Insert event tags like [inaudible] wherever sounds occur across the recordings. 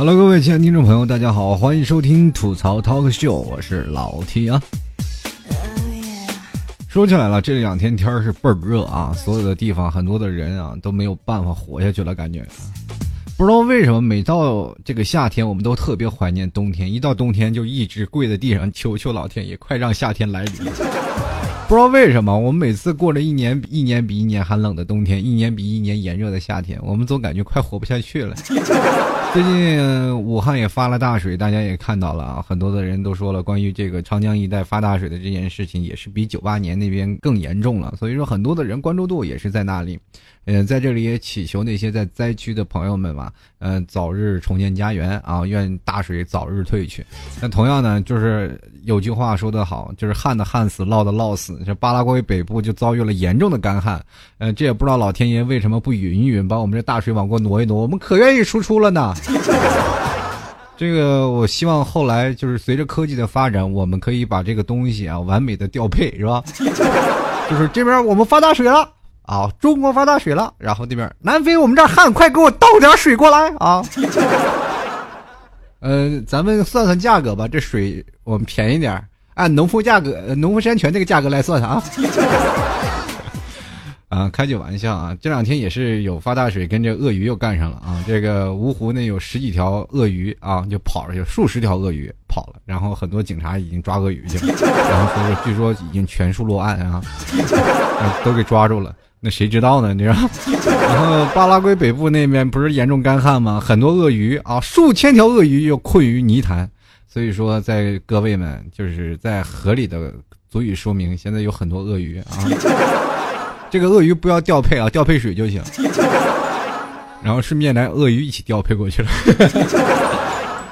Hello，各位亲爱的听众朋友，大家好，欢迎收听吐槽 Talk Show，我是老 T 啊。说起来了，这两天天是倍儿热啊，所有的地方很多的人啊都没有办法活下去了，感觉。不知道为什么，每到这个夏天，我们都特别怀念冬天，一到冬天就一直跪在地上求求老天爷，快让夏天来临。不知道为什么，我们每次过了一年一年比一年寒冷的冬天，一年比一年炎热的夏天，我们总感觉快活不下去了。[laughs] 最近武汉也发了大水，大家也看到了啊，很多的人都说了，关于这个长江一带发大水的这件事情，也是比九八年那边更严重了。所以说，很多的人关注度也是在那里。嗯，在这里也祈求那些在灾区的朋友们吧，嗯，早日重建家园啊，愿大水早日退去。那同样呢，就是有句话说得好，就是旱的旱死，涝的涝死。这巴拉圭北部就遭遇了严重的干旱，嗯，这也不知道老天爷为什么不允一允，把我们这大水往过挪一挪，我们可愿意输出了呢。[laughs] 这个我希望后来就是随着科技的发展，我们可以把这个东西啊完美的调配，是吧？[laughs] 就是这边我们发大水了。啊，中国发大水了，然后那边南非我们这儿旱，快给我倒点水过来啊！[laughs] 呃，咱们算算价格吧，这水我们便宜点按农夫价格、农夫山泉这个价格来算算啊。[laughs] 啊，开句玩笑啊，这两天也是有发大水，跟这鳄鱼又干上了啊。这个芜湖呢有十几条鳄鱼啊，就跑出去，数十条鳄鱼跑了，然后很多警察已经抓鳄鱼去了，然后说据说已经全数落案啊，都给抓住了。那谁知道呢？你知道？[laughs] 然后巴拉圭北部那边不是严重干旱吗？很多鳄鱼啊，数千条鳄鱼又困于泥潭。所以说，在各位们就是在河里的，足以说明现在有很多鳄鱼啊。[laughs] 这个鳄鱼不要调配啊，调配水就行。[laughs] 然后顺便来鳄鱼一起调配过去了。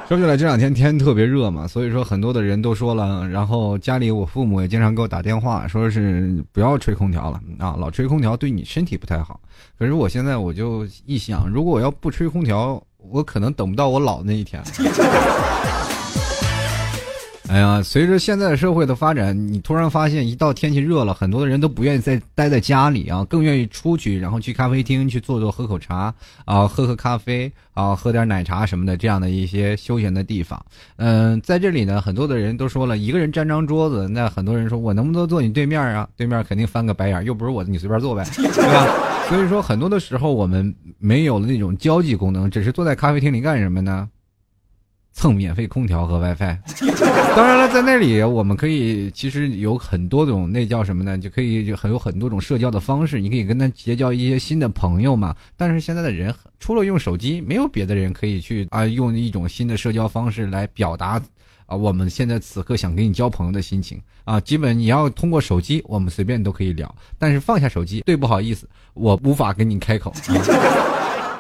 说起来，这两天天特别热嘛，所以说很多的人都说了，然后家里我父母也经常给我打电话，说是不要吹空调了啊，老吹空调对你身体不太好。可是我现在我就一想，如果我要不吹空调，我可能等不到我老那一天。哎呀，随着现在社会的发展，你突然发现，一到天气热了，很多的人都不愿意再待在家里啊，更愿意出去，然后去咖啡厅去坐坐，喝口茶啊，喝喝咖啡啊，喝点奶茶什么的，这样的一些休闲的地方。嗯，在这里呢，很多的人都说了，一个人占张桌子，那很多人说我能不能坐你对面啊？对面肯定翻个白眼，又不是我，你随便坐呗，[laughs] 对吧？所以说，很多的时候我们没有了那种交际功能，只是坐在咖啡厅里干什么呢？蹭免费空调和 WiFi，当然了，在那里我们可以其实有很多种，那叫什么呢？就可以很有很多种社交的方式，你可以跟他结交一些新的朋友嘛。但是现在的人除了用手机，没有别的人可以去啊，用一种新的社交方式来表达啊，我们现在此刻想跟你交朋友的心情啊。基本你要通过手机，我们随便都可以聊，但是放下手机，对，不好意思，我无法跟你开口。[laughs]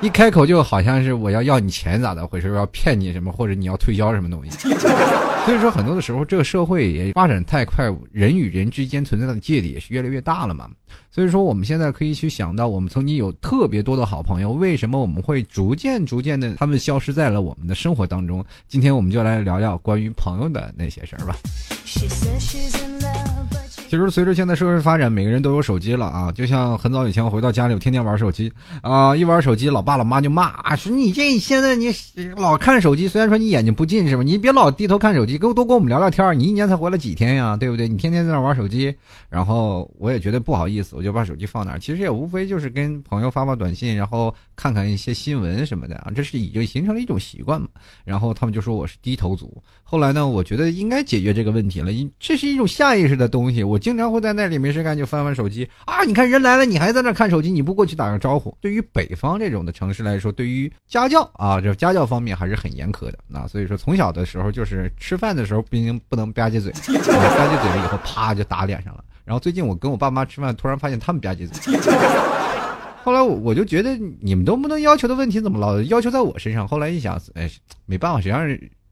一开口就好像是我要要你钱咋的回事？要骗你什么，或者你要推销什么东西？[laughs] 所以说，很多的时候，这个社会也发展太快，人与人之间存在的芥蒂也是越来越大了嘛。所以说，我们现在可以去想到，我们曾经有特别多的好朋友，为什么我们会逐渐逐渐的他们消失在了我们的生活当中？今天我们就来聊聊关于朋友的那些事儿吧。其实随着现在社会发展，每个人都有手机了啊。就像很早以前我回到家里，我天天玩手机啊，一玩手机，老爸老妈就骂啊，说你这现在你老看手机，虽然说你眼睛不近视吧，你别老低头看手机，跟多跟我们聊聊天。你一年才回来几天呀，对不对？你天天在那玩手机，然后我也觉得不好意思，我就把手机放那儿。其实也无非就是跟朋友发发短信，然后看看一些新闻什么的啊，这是已经形成了一种习惯嘛。然后他们就说我是低头族。后来呢，我觉得应该解决这个问题了，因这是一种下意识的东西，我。经常会在那里没事干就翻翻手机啊！你看人来了，你还在那看手机，你不过去打个招呼？对于北方这种的城市来说，对于家教啊，这家教方面还是很严苛的啊。所以说从小的时候就是吃饭的时候不行不能吧唧嘴，吧唧嘴了以后啪就打脸上了。然后最近我跟我爸妈吃饭，突然发现他们吧唧嘴，后来我我就觉得你们都不能要求的问题怎么老要求在我身上？后来一想，哎，没办法，谁让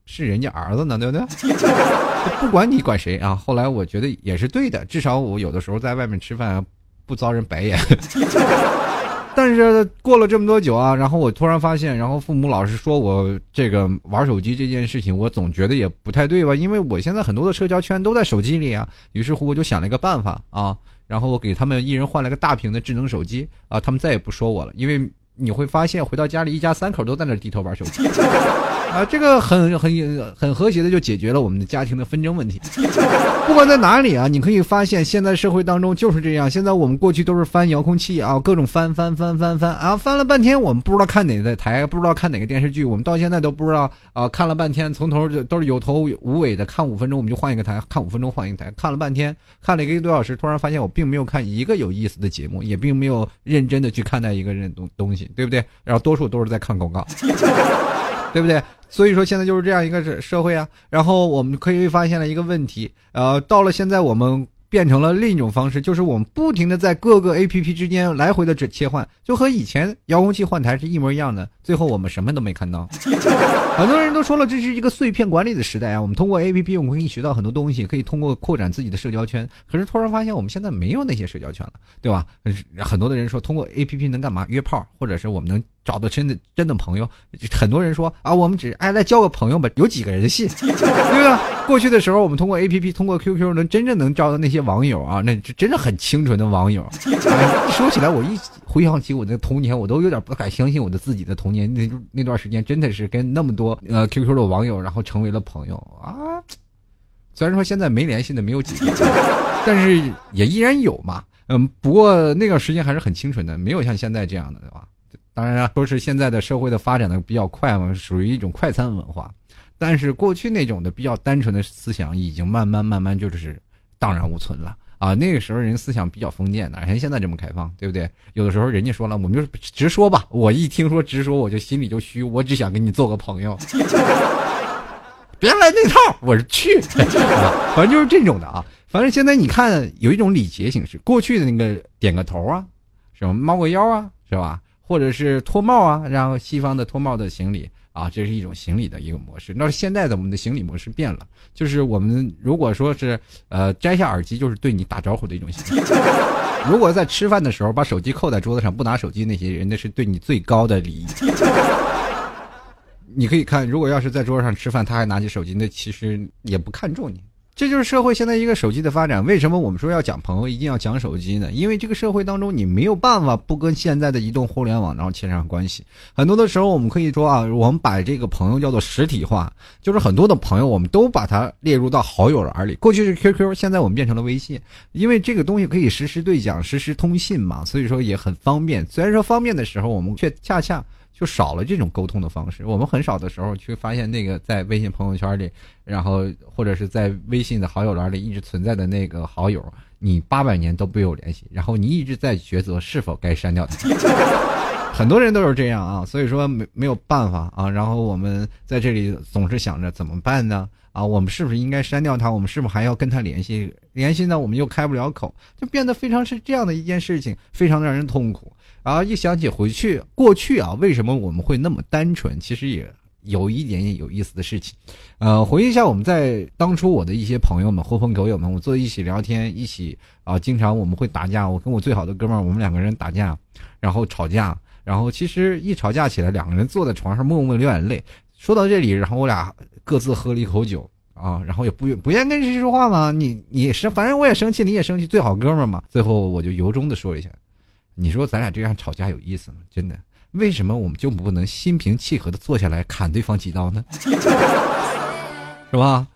是人家儿子呢，对不对？[laughs] 不管你管谁啊，后来我觉得也是对的，至少我有的时候在外面吃饭不遭人白眼。[laughs] 但是过了这么多久啊，然后我突然发现，然后父母老是说我这个玩手机这件事情，我总觉得也不太对吧？因为我现在很多的社交圈都在手机里啊。于是乎我就想了一个办法啊，然后我给他们一人换了个大屏的智能手机啊，他们再也不说我了。因为你会发现回到家里一家三口都在那低头玩手机。啊，这个很很很和谐的就解决了我们的家庭的纷争问题。不管在哪里啊，你可以发现现在社会当中就是这样。现在我们过去都是翻遥控器啊，各种翻翻翻翻翻啊，翻了半天我们不知道看哪个台，不知道看哪个电视剧，我们到现在都不知道啊，看了半天从头就都是有头无尾的，看五分钟我们就换一个台，看五分钟换一个台，看了半天，看了一个多小时，突然发现我并没有看一个有意思的节目，也并没有认真的去看待一个人东东西，对不对？然后多数都是在看广告。对不对？所以说现在就是这样一个社会啊。然后我们可以发现了一个问题，呃，到了现在我们变成了另一种方式，就是我们不停的在各个 A P P 之间来回的这切换，就和以前遥控器换台是一模一样的。最后我们什么都没看到。[laughs] 很多人都说了，这是一个碎片管理的时代啊。我们通过 A P P，我们可以学到很多东西，可以通过扩展自己的社交圈。可是突然发现，我们现在没有那些社交圈了，对吧？很多的人说，通过 A P P 能干嘛？约炮，或者是我们能。找到真的真的朋友，很多人说啊，我们只哎来交个朋友吧，有几个人信，[laughs] 对不对？过去的时候，我们通过 A P P，通过 Q Q，能真正能招到那些网友啊，那真的很清纯的网友。[laughs] 说起来，我一回想起我的童年，我都有点不敢相信我的自己的童年。那那段时间，真的是跟那么多呃 Q Q 的网友，然后成为了朋友啊。虽然说现在没联系的没有几个，[laughs] 但是也依然有嘛。嗯，不过那段时间还是很清纯的，没有像现在这样的，对吧？当然了，说是现在的社会的发展的比较快嘛，属于一种快餐文化。但是过去那种的比较单纯的思想，已经慢慢慢慢就是荡然无存了啊。那个时候人思想比较封建哪，像现在这么开放，对不对？有的时候人家说了，我们就直说吧。我一听说直说，我就心里就虚，我只想跟你做个朋友，[laughs] 别来那套，我是去。[laughs] 反正就是这种的啊。反正现在你看，有一种礼节形式，过去的那个点个头啊，什么猫个腰啊，是吧？或者是脱帽啊，然后西方的脱帽的行礼啊，这是一种行礼的一个模式。那现在的我们的行礼模式变了，就是我们如果说是呃摘下耳机，就是对你打招呼的一种行礼。[laughs] 如果在吃饭的时候把手机扣在桌子上不拿手机，那些人那是对你最高的礼仪。[laughs] 你可以看，如果要是在桌上吃饭，他还拿起手机，那其实也不看重你。这就是社会现在一个手机的发展。为什么我们说要讲朋友，一定要讲手机呢？因为这个社会当中，你没有办法不跟现在的移动互联网然后牵上关系。很多的时候，我们可以说啊，我们把这个朋友叫做实体化，就是很多的朋友，我们都把它列入到好友栏里。过去是 QQ，现在我们变成了微信，因为这个东西可以实时对讲、实时通信嘛，所以说也很方便。虽然说方便的时候，我们却恰恰。就少了这种沟通的方式，我们很少的时候去发现那个在微信朋友圈里，然后或者是在微信的好友栏里一直存在的那个好友，你八百年都不有联系，然后你一直在抉择是否该删掉他。[laughs] 很多人都是这样啊，所以说没没有办法啊，然后我们在这里总是想着怎么办呢？啊，我们是不是应该删掉他？我们是不是还要跟他联系？联系呢，我们又开不了口，就变得非常是这样的一件事情，非常让人痛苦。啊一想起回去过去啊，为什么我们会那么单纯？其实也有一点点有意思的事情。呃，回忆一下我们在当初我的一些朋友们、狐朋狗友们，我坐一起聊天，一起啊，经常我们会打架。我跟我最好的哥们儿，我们两个人打架，然后吵架，然后其实一吵架起来，两个人坐在床上默默流眼泪。说到这里，然后我俩各自喝了一口酒啊，然后也不愿不愿跟谁说话嘛。你你是反正我也生气，你也生气，最好哥们儿嘛。最后我就由衷的说一下。你说咱俩这样吵架有意思吗？真的，为什么我们就不能心平气和的坐下来砍对方几刀呢？[laughs] 是吧？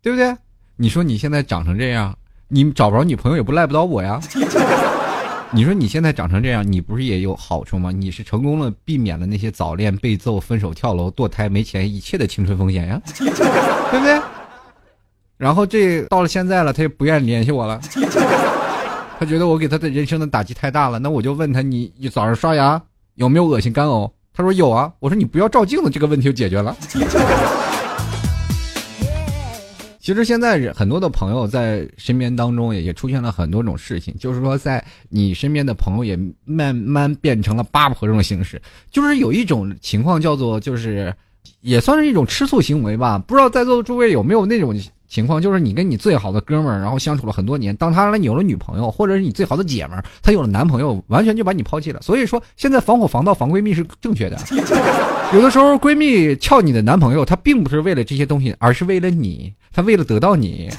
对不对？你说你现在长成这样，你找不着女朋友也不赖不倒我呀。[laughs] 你说你现在长成这样，你不是也有好处吗？你是成功了，避免了那些早恋、被揍、分手、跳楼、堕胎、没钱一切的青春风险呀，[laughs] 对不对？然后这到了现在了，他也不愿意联系我了。他觉得我给他的人生的打击太大了，那我就问他：你你早上刷牙有没有恶心干呕？他说有啊。我说你不要照镜子，这个问题就解决了。[laughs] 其实现在很多的朋友在身边当中也也出现了很多种事情，就是说在你身边的朋友也慢慢变成了八婆这种形式，就是有一种情况叫做就是也算是一种吃醋行为吧。不知道在座的诸位有没有那种？情况就是你跟你最好的哥们儿，然后相处了很多年，当他有了女朋友，或者是你最好的姐们儿，她有了男朋友，完全就把你抛弃了。所以说，现在防火防盗防闺蜜是正确的。[laughs] 有的时候闺蜜撬你的男朋友，她并不是为了这些东西，而是为了你，她为了得到你。[laughs]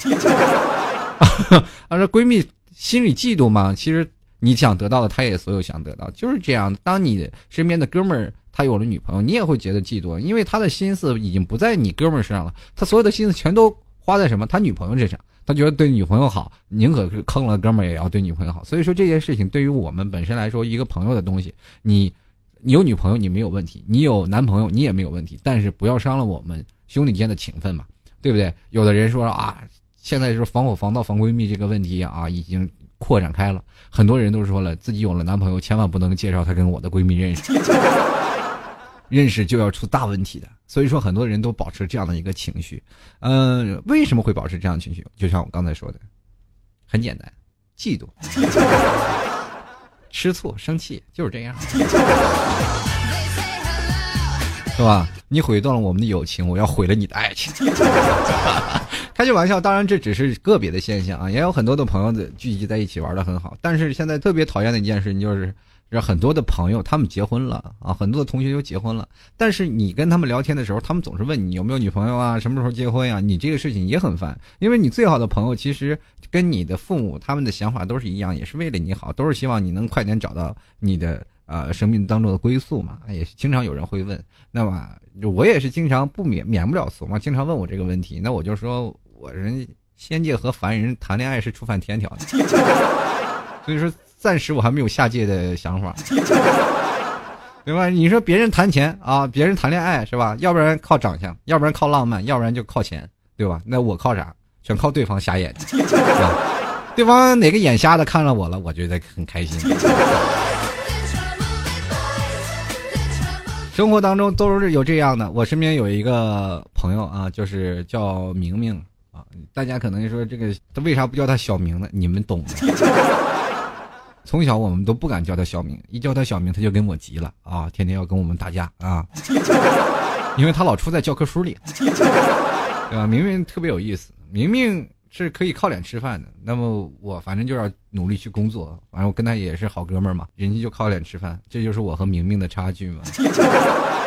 啊，这闺蜜心里嫉妒嘛？其实你想得到的，他也所有想得到，就是这样。当你身边的哥们儿他有了女朋友，你也会觉得嫉妒，因为他的心思已经不在你哥们儿身上了，他所有的心思全都花在什么？他女朋友身上。他觉得对女朋友好，宁可是坑了哥们儿也要对女朋友好。所以说这件事情对于我们本身来说，一个朋友的东西，你你有女朋友你没有问题，你有男朋友你也没有问题，但是不要伤了我们兄弟间的情分嘛，对不对？有的人说啊，现在就是防火防盗防闺蜜这个问题啊，已经扩展开了，很多人都说了，自己有了男朋友，千万不能介绍他跟我的闺蜜认识。认识就要出大问题的，所以说很多人都保持这样的一个情绪，嗯，为什么会保持这样的情绪？就像我刚才说的，很简单，嫉妒、[laughs] 吃醋、生气，就是这样，是吧？你毁断了我们的友情，我要毁了你的爱情。[laughs] 开句玩笑，当然这只是个别的现象啊，也有很多的朋友的聚集在一起玩的很好，但是现在特别讨厌的一件事情就是。让很多的朋友他们结婚了啊，很多的同学都结婚了，但是你跟他们聊天的时候，他们总是问你有没有女朋友啊，什么时候结婚呀？你这个事情也很烦，因为你最好的朋友其实跟你的父母他们的想法都是一样，也是为了你好，都是希望你能快点找到你的呃生命当中的归宿嘛。也经常有人会问，那么我也是经常不免免不了俗嘛，经常问我这个问题，那我就说我人仙界和凡人谈恋爱是触犯天条的，[laughs] 所以说。暂时我还没有下界的想法，对吧？你说别人谈钱啊，别人谈恋爱是吧？要不然靠长相，要不然靠浪漫，要不然就靠钱，对吧？那我靠啥？全靠对方瞎眼睛，对方哪个眼瞎的看了我了，我觉得很开心。生活当中都是有这样的，我身边有一个朋友啊，就是叫明明啊，大家可能说这个他为啥不叫他小明呢？你们懂的。从小我们都不敢叫他小名，一叫他小名他就跟我急了啊，天天要跟我们打架啊，[laughs] 因为他老出在教科书里，对吧？明明特别有意思，明明是可以靠脸吃饭的，那么我反正就要努力去工作，反正我跟他也是好哥们儿嘛，人家就靠脸吃饭，这就是我和明明的差距嘛。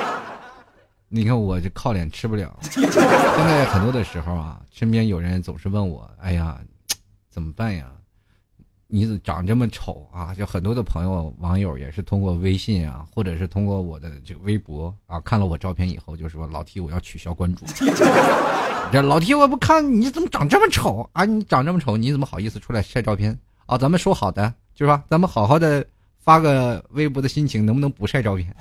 [laughs] 你看我就靠脸吃不了，现在很多的时候啊，身边有人总是问我，哎呀，怎么办呀？你长这么丑啊！就很多的朋友、网友也是通过微信啊，或者是通过我的这个微博啊，看了我照片以后，就说老 T 我要取消关注。[laughs] 这老 T 我不看你怎么长这么丑啊？你长这么丑，你怎么好意思出来晒照片啊？咱们说好的，就是吧？咱们好好的发个微博的心情，能不能不晒照片？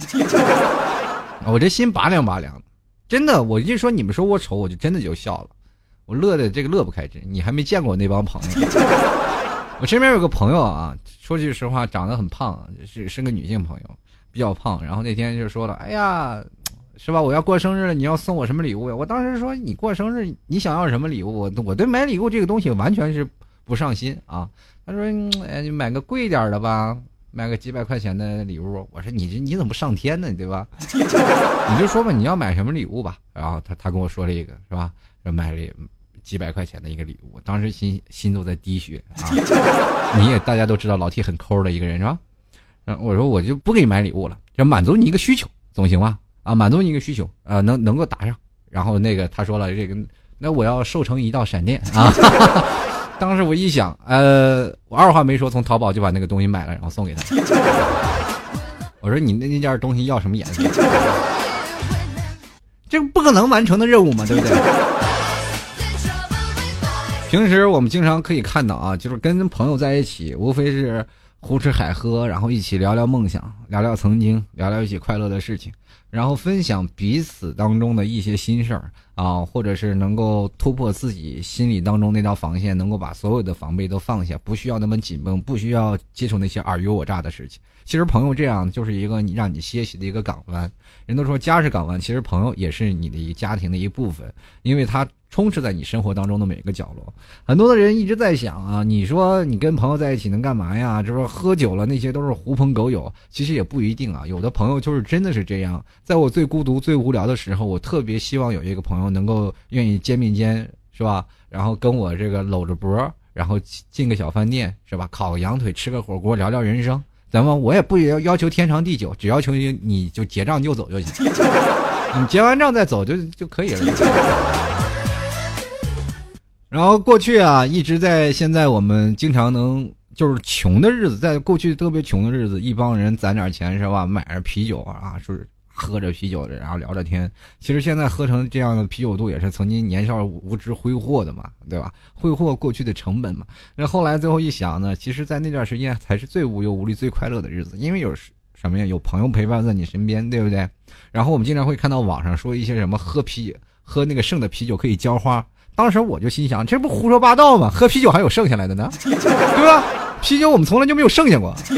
[laughs] 我这心拔凉拔凉的，真的，我一说你们说我丑，我就真的就笑了，我乐的这个乐不开支。你还没见过我那帮朋友。我身边有个朋友啊，说句实话，长得很胖，是是个女性朋友，比较胖。然后那天就说了：“哎呀，是吧？我要过生日了，你要送我什么礼物呀？”我当时说：“你过生日，你想要什么礼物？我我对买礼物这个东西完全是不上心啊。”他说：“哎，你买个贵点的吧，买个几百块钱的礼物。”我说：“你这你怎么不上天呢？对吧？[laughs] 你就说吧，你要买什么礼物吧。”然后他他跟我说了一个，是吧？买了。几百块钱的一个礼物，当时心心都在滴血啊！[laughs] 你也大家都知道老 T 很抠的一个人是吧？嗯，我说我就不给你买礼物了，就满足你一个需求总行吧？啊，满足你一个需求啊，能能够答上。然后那个他说了这个，那我要瘦成一道闪电啊！[laughs] 当时我一想，呃，我二话没说，从淘宝就把那个东西买了，然后送给他。[laughs] 我说你那那件东西要什么颜色？这不可能完成的任务嘛，对不对？平时我们经常可以看到啊，就是跟朋友在一起，无非是胡吃海喝，然后一起聊聊梦想，聊聊曾经，聊聊一起快乐的事情，然后分享彼此当中的一些心事儿啊，或者是能够突破自己心里当中那道防线，能够把所有的防备都放下，不需要那么紧绷，不需要接触那些尔虞我诈的事情。其实朋友这样就是一个你让你歇息的一个港湾。人都说家是港湾，其实朋友也是你的一家庭的一部分，因为他。充斥在你生活当中的每个角落，很多的人一直在想啊，你说你跟朋友在一起能干嘛呀？就说喝酒了，那些都是狐朋狗友，其实也不一定啊。有的朋友就是真的是这样，在我最孤独、最无聊的时候，我特别希望有一个朋友能够愿意肩并肩，是吧？然后跟我这个搂着脖，然后进个小饭店，是吧？烤个羊腿，吃个火锅，聊聊人生。咱们我也不要要求天长地久，只要求你你就结账就走就行，[laughs] 你结完账再走就就可以了。然后过去啊，一直在现在我们经常能就是穷的日子，在过去特别穷的日子，一帮人攒点钱是吧，买点啤酒啊，说是喝着啤酒，然后聊着天。其实现在喝成这样的啤酒肚，也是曾经年少无知挥霍的嘛，对吧？挥霍过去的成本嘛。那后来最后一想呢，其实，在那段时间才是最无忧无虑、最快乐的日子，因为有什么呀？有朋友陪伴在你身边，对不对？然后我们经常会看到网上说一些什么喝啤喝那个剩的啤酒可以浇花。当时我就心想，这不胡说八道吗？喝啤酒还有剩下来的呢，对吧？啤酒我们从来就没有剩下过，是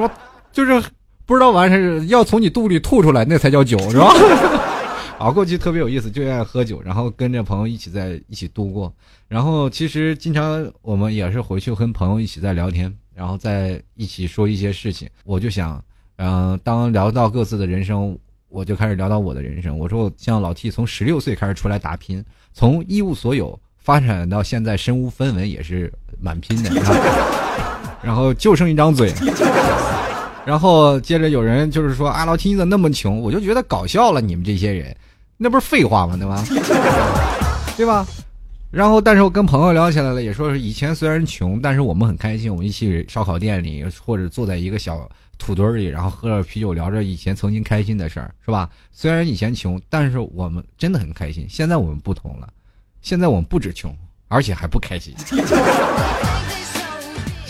吧？就是不知道完事要从你肚里吐出来，那才叫酒，是吧？[laughs] 熬，过去特别有意思，就爱喝酒，然后跟着朋友一起在一起度过。然后其实经常我们也是回去跟朋友一起在聊天，然后在一起说一些事情。我就想，嗯，当聊到各自的人生，我就开始聊到我的人生。我说，我像老 T 从十六岁开始出来打拼。从一无所有发展到现在身无分文，也是蛮拼的。然后就剩一张嘴，然后接着有人就是说：“啊老七你怎么那么穷？”我就觉得搞笑了，你们这些人，那不是废话吗？对吧？[laughs] 对吧？然后，但是我跟朋友聊起来了，也说是以前虽然穷，但是我们很开心，我们一起烧烤店里或者坐在一个小土堆里，然后喝着啤酒，聊着以前曾经开心的事儿，是吧？虽然以前穷，但是我们真的很开心。现在我们不同了，现在我们不止穷，而且还不开心。[laughs]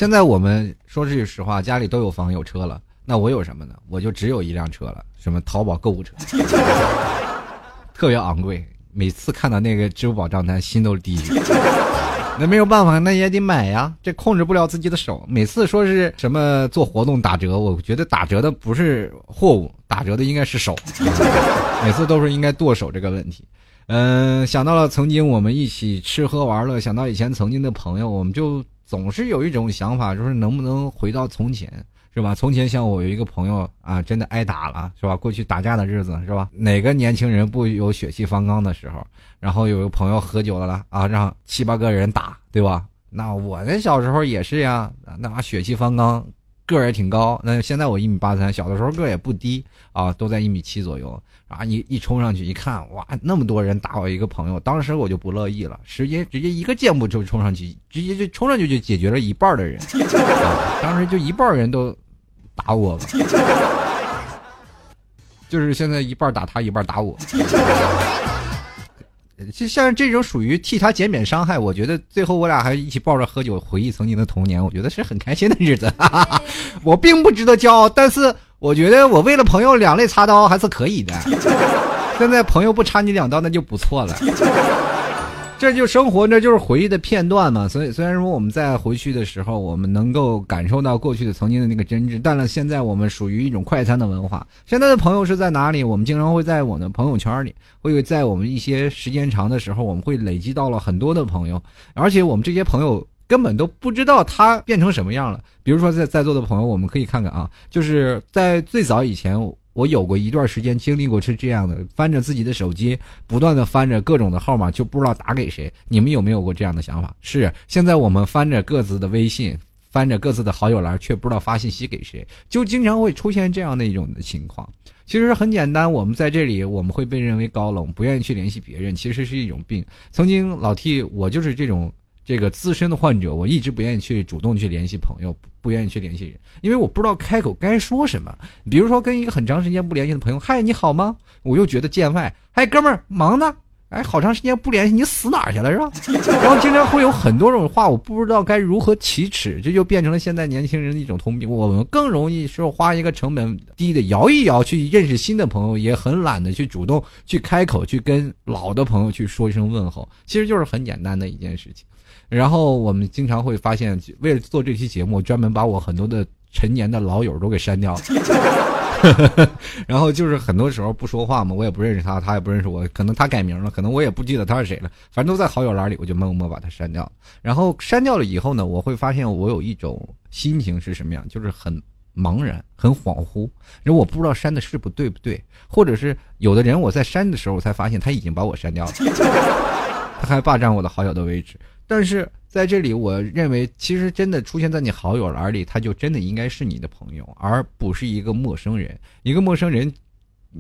现在我们说句实话，家里都有房有车了，那我有什么呢？我就只有一辆车了，什么淘宝购物车，[laughs] 特别昂贵。每次看到那个支付宝账单，心都低。[laughs] 那没有办法，那也得买呀。这控制不了自己的手。每次说是什么做活动打折，我觉得打折的不是货物，打折的应该是手。[laughs] 每次都是应该剁手这个问题。嗯，想到了曾经我们一起吃喝玩乐，想到以前曾经的朋友，我们就总是有一种想法，就是能不能回到从前。是吧？从前像我有一个朋友啊，真的挨打了，是吧？过去打架的日子，是吧？哪个年轻人不有血气方刚的时候？然后有一个朋友喝酒了了啊，让七八个人打，对吧？那我那小时候也是呀，那血气方刚。个儿也挺高，那现在我一米八三，小的时候个儿也不低啊，都在一米七左右啊。一一冲上去一看，哇，那么多人打我一个朋友，当时我就不乐意了，直接直接一个箭步就冲上去，直接就冲上去就解决了一半的人，[laughs] 啊当时就一半人都打我了，[laughs] 就是现在一半打他，一半打我。就像这种属于替他减免伤害，我觉得最后我俩还一起抱着喝酒回忆曾经的童年，我觉得是很开心的日子。我并不值得骄傲，但是我觉得我为了朋友两肋插刀还是可以的。[laughs] 现在朋友不插你两刀，那就不错了。这就生活，这就是回忆的片段嘛。所以虽然说我们在回去的时候，我们能够感受到过去的曾经的那个真挚，但是现在我们属于一种快餐的文化。现在的朋友是在哪里？我们经常会在我的朋友圈里，会在我们一些时间长的时候，我们会累积到了很多的朋友，而且我们这些朋友根本都不知道他变成什么样了。比如说在在座的朋友，我们可以看看啊，就是在最早以前。我有过一段时间经历过是这样的，翻着自己的手机，不断的翻着各种的号码，就不知道打给谁。你们有没有过这样的想法？是，现在我们翻着各自的微信，翻着各自的好友栏，却不知道发信息给谁，就经常会出现这样的一种的情况。其实很简单，我们在这里，我们会被认为高冷，不愿意去联系别人，其实是一种病。曾经老 T，我就是这种。这个资深的患者，我一直不愿意去主动去联系朋友，不愿意去联系人，因为我不知道开口该说什么。比如说跟一个很长时间不联系的朋友，嗨，你好吗？我又觉得见外，嗨，哥们儿，忙呢？哎，好长时间不联系，你死哪儿去了是吧？[laughs] 然后经常会有很多种话，我不知道该如何启齿，这就变成了现在年轻人的一种通病。我们更容易说花一个成本低的摇一摇去认识新的朋友，也很懒得去主动去开口去跟老的朋友去说一声问候，其实就是很简单的一件事情。然后我们经常会发现，为了做这期节目，专门把我很多的陈年的老友都给删掉了。[laughs] 然后就是很多时候不说话嘛，我也不认识他，他也不认识我，可能他改名了，可能我也不记得他是谁了，反正都在好友栏里，我就默默把他删掉。然后删掉了以后呢，我会发现我有一种心情是什么样，就是很茫然、很恍惚，因为我不知道删的是不对不对，或者是有的人我在删的时候我才发现他已经把我删掉了，[laughs] 他还霸占我的好友的位置。但是在这里，我认为其实真的出现在你好友栏里，他就真的应该是你的朋友，而不是一个陌生人。一个陌生人，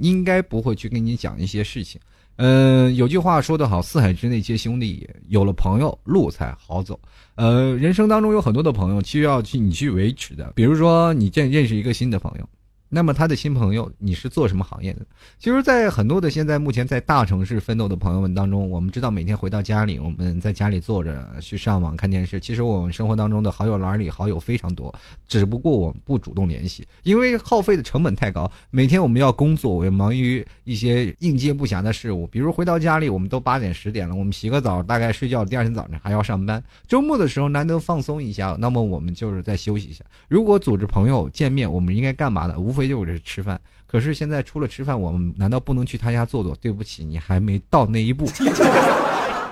应该不会去跟你讲一些事情。嗯，有句话说得好，“四海之内皆兄弟”，有了朋友，路才好走。呃，人生当中有很多的朋友，需要去你去维持的。比如说，你见认识一个新的朋友。那么他的新朋友，你是做什么行业的？其实，在很多的现在目前在大城市奋斗的朋友们当中，我们知道每天回到家里，我们在家里坐着去上网看电视。其实我们生活当中的好友栏里好友非常多，只不过我们不主动联系，因为耗费的成本太高。每天我们要工作，我要忙于一些应接不暇的事物，比如回到家里，我们都八点十点了，我们洗个澡，大概睡觉，第二天早上还要上班。周末的时候难得放松一下，那么我们就是在休息一下。如果组织朋友见面，我们应该干嘛呢？无非就是吃饭，可是现在除了吃饭，我们难道不能去他家坐坐？对不起，你还没到那一步。[laughs]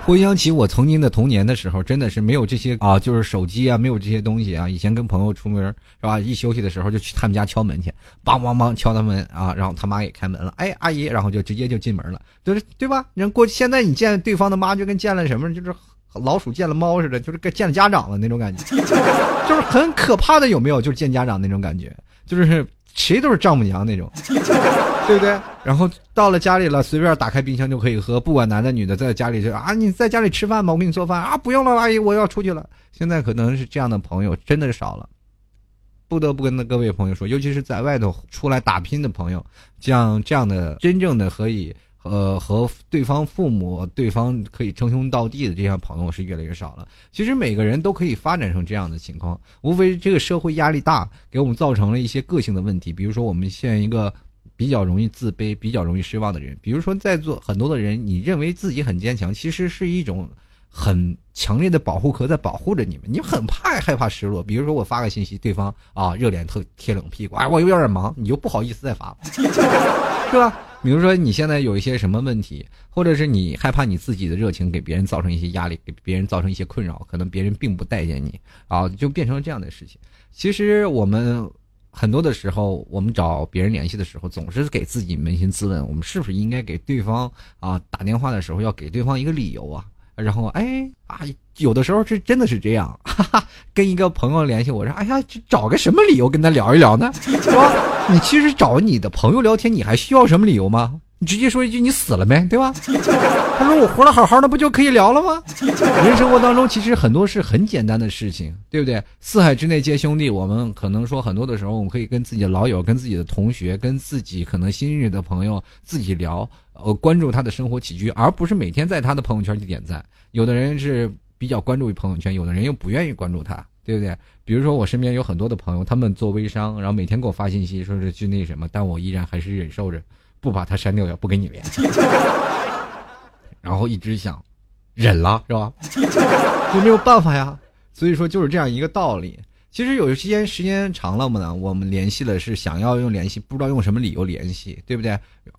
回想起我曾经的童年的时候，真的是没有这些啊，就是手机啊，没有这些东西啊。以前跟朋友出门是吧？一休息的时候就去他们家敲门去，梆梆梆敲他门啊，然后他妈也开门了，哎，阿姨，然后就直接就进门了，就是对吧？人过现在你见对方的妈就跟见了什么，就是老鼠见了猫似的，就是跟见了家长了那种感觉，[laughs] 就是很可怕的，有没有？就是见家长那种感觉，就是。谁都是丈母娘那种，[laughs] 对不对？然后到了家里了，随便打开冰箱就可以喝，不管男的女的，在家里就啊，你在家里吃饭吧？我给你做饭啊，不用了，阿姨，我要出去了。现在可能是这样的朋友真的是少了，不得不跟各位朋友说，尤其是在外头出来打拼的朋友，像这样的真正的可以。呃，和对方父母、对方可以称兄道弟的这样朋友是越来越少了。其实每个人都可以发展成这样的情况，无非这个社会压力大，给我们造成了一些个性的问题。比如说，我们现一个比较容易自卑、比较容易失望的人。比如说，在座很多的人，你认为自己很坚强，其实是一种很强烈的保护壳在保护着你们。你很怕害怕失落。比如说，我发个信息，对方啊热脸特贴冷屁股，哎，我有点忙，你就不好意思再发，[laughs] 是吧？比如说你现在有一些什么问题，或者是你害怕你自己的热情给别人造成一些压力，给别人造成一些困扰，可能别人并不待见你啊，就变成了这样的事情。其实我们很多的时候，我们找别人联系的时候，总是给自己扪心自问：我们是不是应该给对方啊打电话的时候要给对方一个理由啊？然后哎啊，有的时候是真的是这样，哈哈，跟一个朋友联系，我说哎呀，找个什么理由跟他聊一聊呢？是吧？你其实找你的朋友聊天，你还需要什么理由吗？你直接说一句你死了没，对吧？他说我活得好好的，不就可以聊了吗？人生活当中其实很多是很简单的事情，对不对？四海之内皆兄弟，我们可能说很多的时候，我们可以跟自己的老友、跟自己的同学、跟自己可能新认识的朋友自己聊。呃，关注他的生活起居，而不是每天在他的朋友圈去点赞。有的人是比较关注于朋友圈，有的人又不愿意关注他，对不对？比如说我身边有很多的朋友，他们做微商，然后每天给我发信息，说是去那什么，但我依然还是忍受着，不把他删掉，也不跟你联系。[laughs] 然后一直想忍了，是吧？[laughs] 就没有办法呀。所以说就是这样一个道理。其实有些时间长了嘛呢，我们联系了是想要用联系，不知道用什么理由联系，对不对？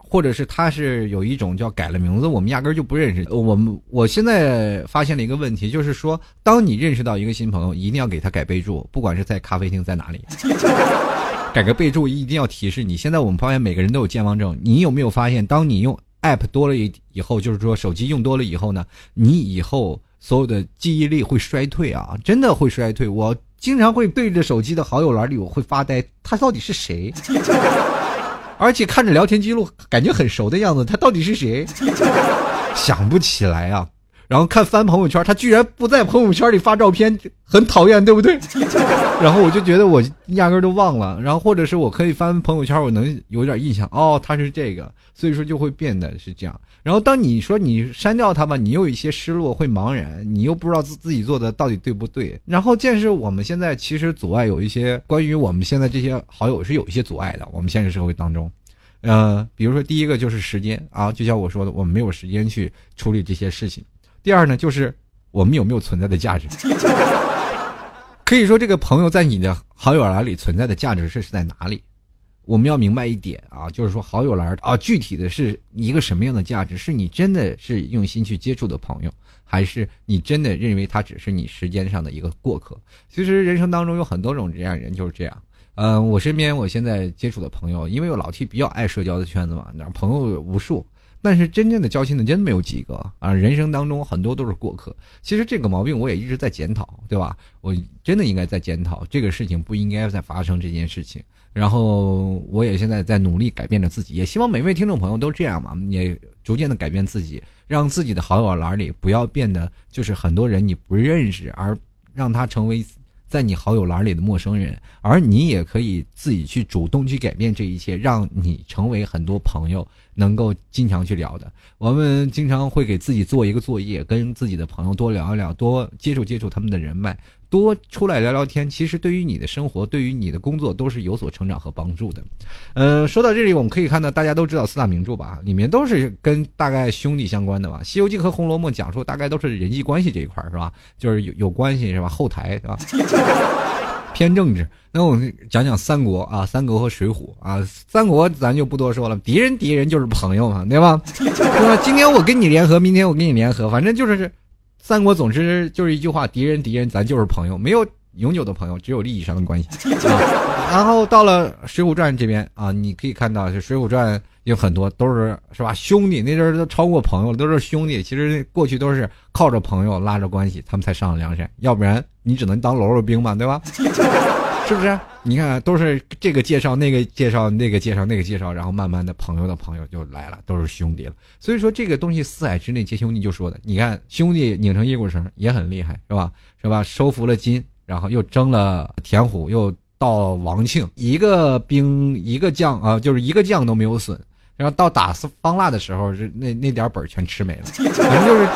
或者是他是有一种叫改了名字，我们压根就不认识。我们我现在发现了一个问题，就是说，当你认识到一个新朋友，一定要给他改备注，不管是在咖啡厅在哪里，[laughs] 改个备注，一定要提示你。现在我们发现每个人都有健忘症，你有没有发现，当你用 app 多了以以后，就是说手机用多了以后呢，你以后所有的记忆力会衰退啊，真的会衰退。我经常会对着手机的好友栏里，我会发呆，他到底是谁？[laughs] 而且看着聊天记录，感觉很熟的样子，他到底是谁？[laughs] 想不起来啊。然后看翻朋友圈，他居然不在朋友圈里发照片，很讨厌，对不对？[laughs] 然后我就觉得我压根都忘了。然后或者是我可以翻朋友圈，我能有点印象哦，他是这个，所以说就会变得是这样。然后当你说你删掉他吧，你又有一些失落，会茫然，你又不知道自自己做的到底对不对。然后见识我们现在其实阻碍有一些关于我们现在这些好友是有一些阻碍的。我们现实社会当中，呃，比如说第一个就是时间啊，就像我说的，我们没有时间去处理这些事情。第二呢，就是我们有没有存在的价值？[laughs] 可以说，这个朋友在你的好友栏里存在的价值是是在哪里？我们要明白一点啊，就是说好友栏啊，具体的是一个什么样的价值？是你真的是用心去接触的朋友，还是你真的认为他只是你时间上的一个过客？其实人生当中有很多种这样人，就是这样。嗯，我身边我现在接触的朋友，因为我老 T 比较爱社交的圈子嘛，那朋友无数。但是真正的交心的真没有几个啊！人生当中很多都是过客。其实这个毛病我也一直在检讨，对吧？我真的应该在检讨这个事情不应该再发生这件事情。然后我也现在在努力改变着自己，也希望每位听众朋友都这样嘛，也逐渐的改变自己，让自己的好友栏里不要变得就是很多人你不认识，而让他成为。在你好友栏里的陌生人，而你也可以自己去主动去改变这一切，让你成为很多朋友能够经常去聊的。我们经常会给自己做一个作业，跟自己的朋友多聊一聊，多接触接触他们的人脉。多出来聊聊天，其实对于你的生活，对于你的工作都是有所成长和帮助的。呃，说到这里，我们可以看到，大家都知道四大名著吧？里面都是跟大概兄弟相关的吧？《西游记》和《红楼梦》讲述大概都是人际关系这一块，是吧？就是有有关系，是吧？后台，是吧？[laughs] 偏政治。那我们讲讲三国啊，三国和水浒啊。三国咱就不多说了，敌人敌人就是朋友嘛，对吧？对吧？今天我跟你联合，明天我跟你联合，反正就是。三国总之就是一句话：敌人敌人，咱就是朋友，没有永久的朋友，只有利益上的关系。[laughs] 然后到了《水浒传》这边啊，你可以看到，《水浒传》有很多都是是吧兄弟，那阵都超过朋友了，都是兄弟。其实过去都是靠着朋友拉着关系，他们才上了梁山，要不然你只能当喽啰兵嘛，对吧？[laughs] 是不是？你看，都是这个介绍，那个介绍，那个介绍，那个介绍，然后慢慢的朋友的朋友就来了，都是兄弟了。所以说，这个东西四海之内皆兄弟，就说的。你看，兄弟拧成一股绳也很厉害，是吧？是吧？收服了金，然后又征了田虎，又到王庆，一个兵一个将啊，就是一个将都没有损。然后到打方腊的时候，那那点本全吃没了。反正就是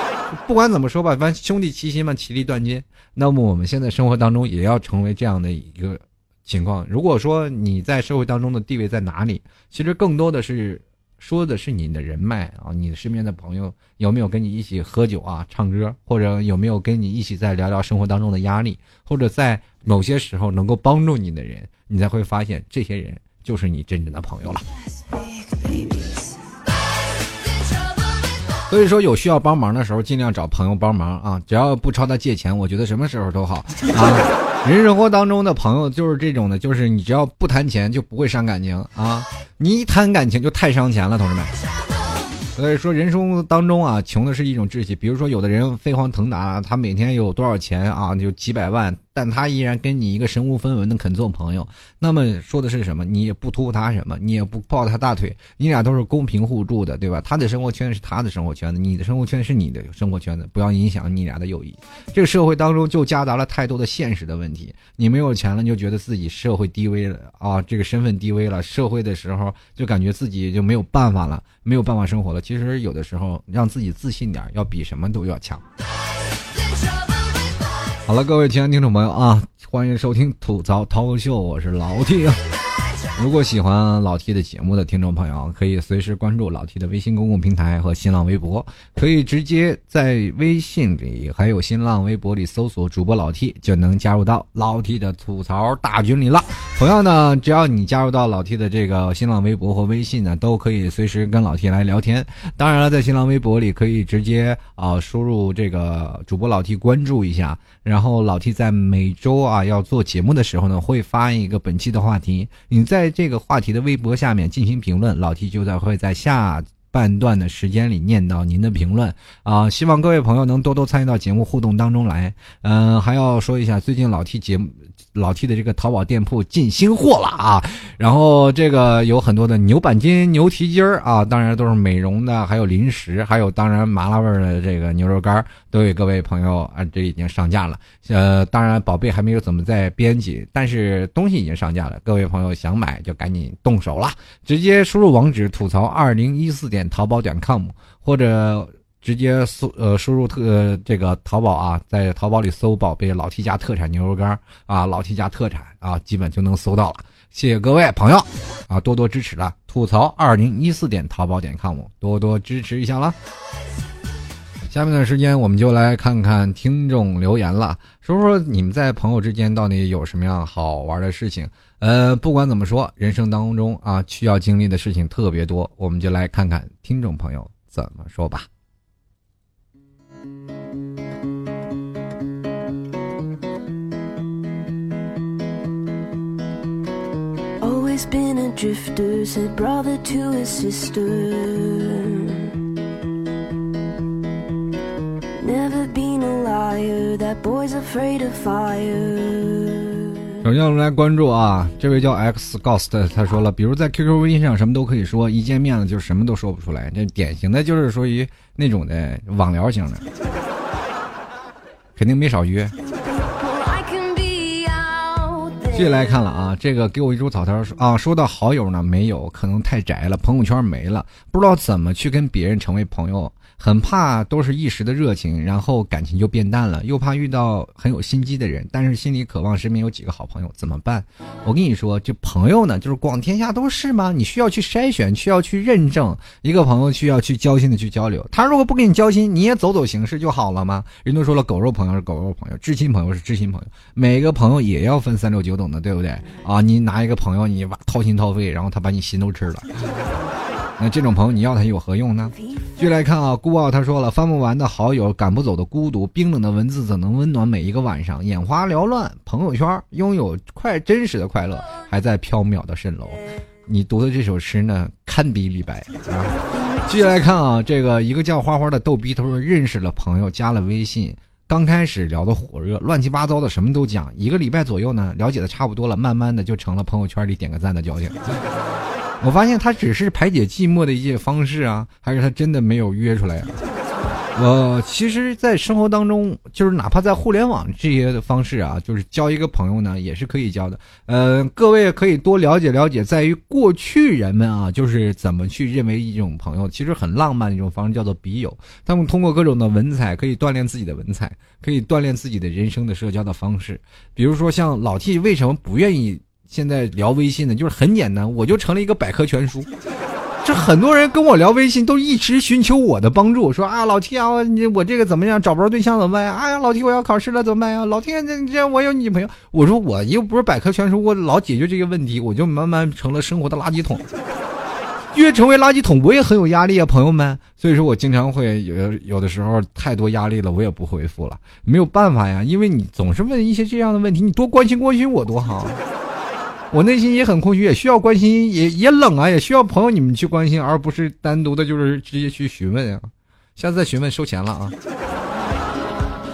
不管怎么说吧，反正兄弟齐心嘛，其利断金。那么我们现在生活当中也要成为这样的一个情况。如果说你在社会当中的地位在哪里，其实更多的是说的是你的人脉啊，你身边的朋友有没有跟你一起喝酒啊、唱歌，或者有没有跟你一起在聊聊生活当中的压力，或者在某些时候能够帮助你的人，你才会发现这些人就是你真正的朋友了。所以说，有需要帮忙的时候，尽量找朋友帮忙啊！只要不朝他借钱，我觉得什么时候都好啊。人生活当中的朋友就是这种的，就是你只要不谈钱，就不会伤感情啊！你一谈感情，就太伤钱了，同志们。所以说，人生当中啊，穷的是一种志气。比如说，有的人飞黄腾达，他每天有多少钱啊？就几百万，但他依然跟你一个身无分文的肯做朋友。那么说的是什么？你也不图他什么，你也不抱他大腿，你俩都是公平互助的，对吧？他的生活圈是他的生活圈子，你的生活圈是你的生活圈子，不要影响你俩的友谊。这个社会当中就夹杂了太多的现实的问题。你没有钱了，你就觉得自己社会低微了啊，这个身份低微了，社会的时候就感觉自己就没有办法了。没有办法生活了。其实有的时候，让自己自信点，要比什么都要强。好了，各位亲爱的听众朋友啊，欢迎收听吐槽脱口秀，我是老 T。如果喜欢老 T 的节目的听众朋友，可以随时关注老 T 的微信公共平台和新浪微博，可以直接在微信里还有新浪微博里搜索主播老 T，就能加入到老 T 的吐槽大军里了。同样呢，只要你加入到老 T 的这个新浪微博和微信呢，都可以随时跟老 T 来聊天。当然了，在新浪微博里可以直接啊输入这个主播老 T 关注一下，然后老 T 在每周啊要做节目的时候呢，会发一个本期的话题，你在。在这个话题的微博下面进行评论，老 T 就在会在下半段的时间里念到您的评论啊，希望各位朋友能多多参与到节目互动当中来。嗯，还要说一下，最近老 T 节目。老 T 的这个淘宝店铺进新货了啊，然后这个有很多的牛板筋、牛蹄筋儿啊，当然都是美容的，还有零食，还有当然麻辣味儿的这个牛肉干儿都给各位朋友啊，这已经上架了。呃，当然宝贝还没有怎么在编辑，但是东西已经上架了，各位朋友想买就赶紧动手了，直接输入网址吐槽二零一四点淘宝点 com 或者。直接搜呃输入特这个淘宝啊，在淘宝里搜宝贝老 T 家特产牛肉干啊，老 T 家特产啊，基本就能搜到了。谢谢各位朋友啊，多多支持了。吐槽二零一四点淘宝点 com，多多支持一下了。下面的时间我们就来看看听众留言了，说说你们在朋友之间到底有什么样好玩的事情？呃，不管怎么说，人生当中啊需要经历的事情特别多，我们就来看看听众朋友怎么说吧。Always been a drifter, said brother to his sister. Never been a liar, that boy's afraid of fire. 首先我们来关注啊，这位叫 X Ghost，他说了，比如在 QQ 微信上什么都可以说，一见面了就什么都说不出来，这典型的就是属于那种的网聊型的，肯定没少约。继续来看了啊，这个给我一株草条说啊，说到好友呢，没有，可能太宅了，朋友圈没了，不知道怎么去跟别人成为朋友。很怕都是一时的热情，然后感情就变淡了，又怕遇到很有心机的人，但是心里渴望身边有几个好朋友，怎么办？我跟你说，这朋友呢，就是广天下都是吗？你需要去筛选，需要去认证，一个朋友需要去交心的去交流。他如果不跟你交心，你也走走形式就好了吗？人都说了，狗肉朋友是狗肉朋友，知心朋友是知心朋友，每个朋友也要分三六九等的，对不对？啊，你拿一个朋友，你掏心掏肺，然后他把你心都吃了。那这种朋友你要他有何用呢？继续来看啊，孤傲他说了，翻不完的好友，赶不走的孤独，冰冷的文字怎能温暖每一个晚上？眼花缭乱，朋友圈拥有快真实的快乐，还在缥缈的蜃楼。你读的这首诗呢，堪比李白啊。继续来看啊，这个一个叫花花的逗逼，他说认识了朋友，加了微信，刚开始聊的火热，乱七八糟的什么都讲，一个礼拜左右呢，了解的差不多了，慢慢的就成了朋友圈里点个赞的交情。我发现他只是排解寂寞的一些方式啊，还是他真的没有约出来啊？我其实，在生活当中，就是哪怕在互联网这些的方式啊，就是交一个朋友呢，也是可以交的。呃，各位可以多了解了解，在于过去人们啊，就是怎么去认为一种朋友，其实很浪漫的一种方式，叫做笔友。他们通过各种的文采，可以锻炼自己的文采，可以锻炼自己的人生的社交的方式。比如说，像老 T 为什么不愿意？现在聊微信呢，就是很简单，我就成了一个百科全书。[laughs] 这很多人跟我聊微信，都一直寻求我的帮助，说啊，老 T 啊，你我这个怎么样，找不着对象怎么办呀？哎呀，老 T 我要考试了怎么办呀？老 T 这这我有女朋友，我说我又不是百科全书，我老解决这个问题，我就慢慢成了生活的垃圾桶。越成为垃圾桶，我也很有压力啊，朋友们。所以说我经常会有有的时候太多压力了，我也不回复了，没有办法呀，因为你总是问一些这样的问题，你多关心关心我多好。我内心也很空虚，也需要关心，也也冷啊，也需要朋友你们去关心，而不是单独的，就是直接去询问啊。下次再询问收钱了啊。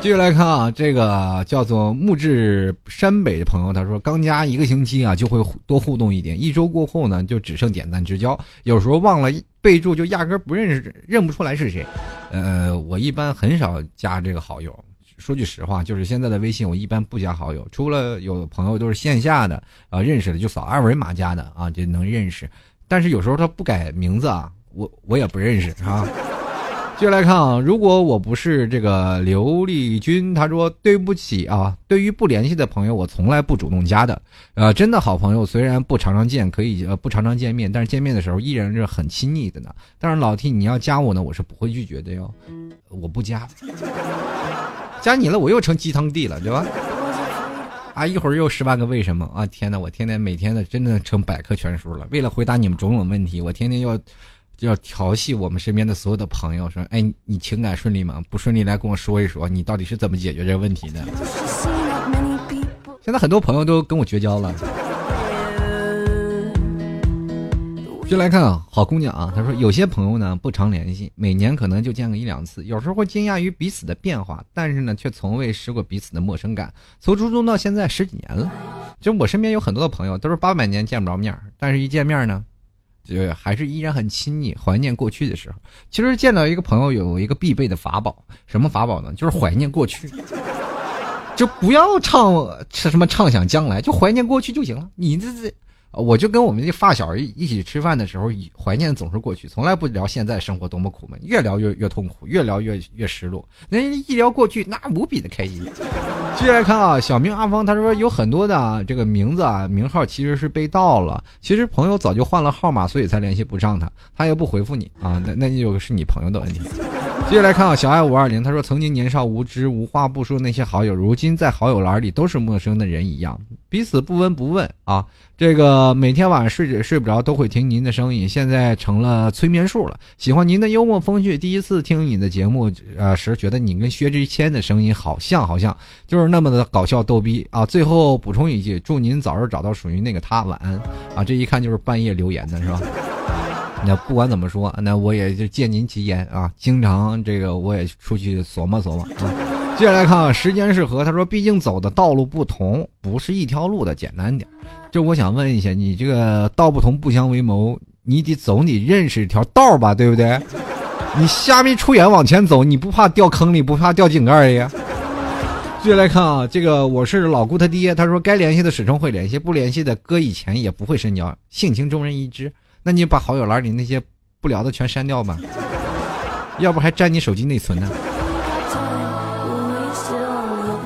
继续来看啊，这个叫做木质山北的朋友，他说刚加一个星期啊，就会多互动一点，一周过后呢，就只剩点赞之交，有时候忘了备注，就压根不认识，认不出来是谁。呃，我一般很少加这个好友。说句实话，就是现在的微信我一般不加好友，除了有朋友都是线下的啊认识的，就扫二维码加的啊就能认识。但是有时候他不改名字啊，我我也不认识啊。[laughs] 接下来看啊，如果我不是这个刘丽君，他说对不起啊，对于不联系的朋友，我从来不主动加的。呃，真的好朋友虽然不常常见，可以呃不常常见面，但是见面的时候依然是很亲昵的呢。但是老 T 你要加我呢，我是不会拒绝的哟，我不加。加你了，我又成鸡汤帝了，对吧？啊，一会儿又十万个为什么啊！天哪，我天天每天的真的成百科全书了。为了回答你们种种问题，我天天要要调戏我们身边的所有的朋友，说：“哎，你情感顺利吗？不顺利来跟我说一说，你到底是怎么解决这个问题的？”现在很多朋友都跟我绝交了。就来看啊，好姑娘啊，她说有些朋友呢不常联系，每年可能就见个一两次，有时候会惊讶于彼此的变化，但是呢却从未失过彼此的陌生感。从初中到现在十几年了，就我身边有很多的朋友都是八百年见不着面，但是一见面呢，就还是依然很亲昵，怀念过去的时候。其实见到一个朋友有一个必备的法宝，什么法宝呢？就是怀念过去，就不要畅什么畅想将来，就怀念过去就行了。你这这。我就跟我们这发小一一起吃饭的时候，怀念总是过去，从来不聊现在生活多么苦闷，越聊越越痛苦，越聊越越失落。那一聊过去，那无比的开心。[laughs] 接下来看啊，小明阿芳他说有很多的这个名字啊，名号其实是被盗了，其实朋友早就换了号码，所以才联系不上他，他也不回复你啊，那那就是你朋友的问题。接下来看啊，小爱五二零他说曾经年少无知，无话不说那些好友，如今在好友栏里都是陌生的人一样，彼此不闻不问啊。这个每天晚上睡着睡不着都会听您的声音，现在成了催眠术了。喜欢您的幽默风趣，第一次听你的节目，呃时觉得你跟薛之谦的声音好像，好像就是那么的搞笑逗逼啊。最后补充一句，祝您早日找到属于那个他，晚安啊。这一看就是半夜留言的是吧？那不管怎么说，那我也就借您吉言啊，经常这个我也出去琢磨琢磨啊。接下来看啊，时间是河，他说，毕竟走的道路不同，不是一条路的，简单点。就我想问一下，你这个道不同不相为谋，你得走你认识一条道吧，对不对？你瞎迷出眼往前走，你不怕掉坑里，不怕掉井盖里？接下来看啊，这个我是老姑他爹，他说该联系的始终会联系，不联系的搁以前也不会深交，性情中人一知。那你把好友栏里那些不聊的全删掉吧，[laughs] 要不还占你手机内存呢。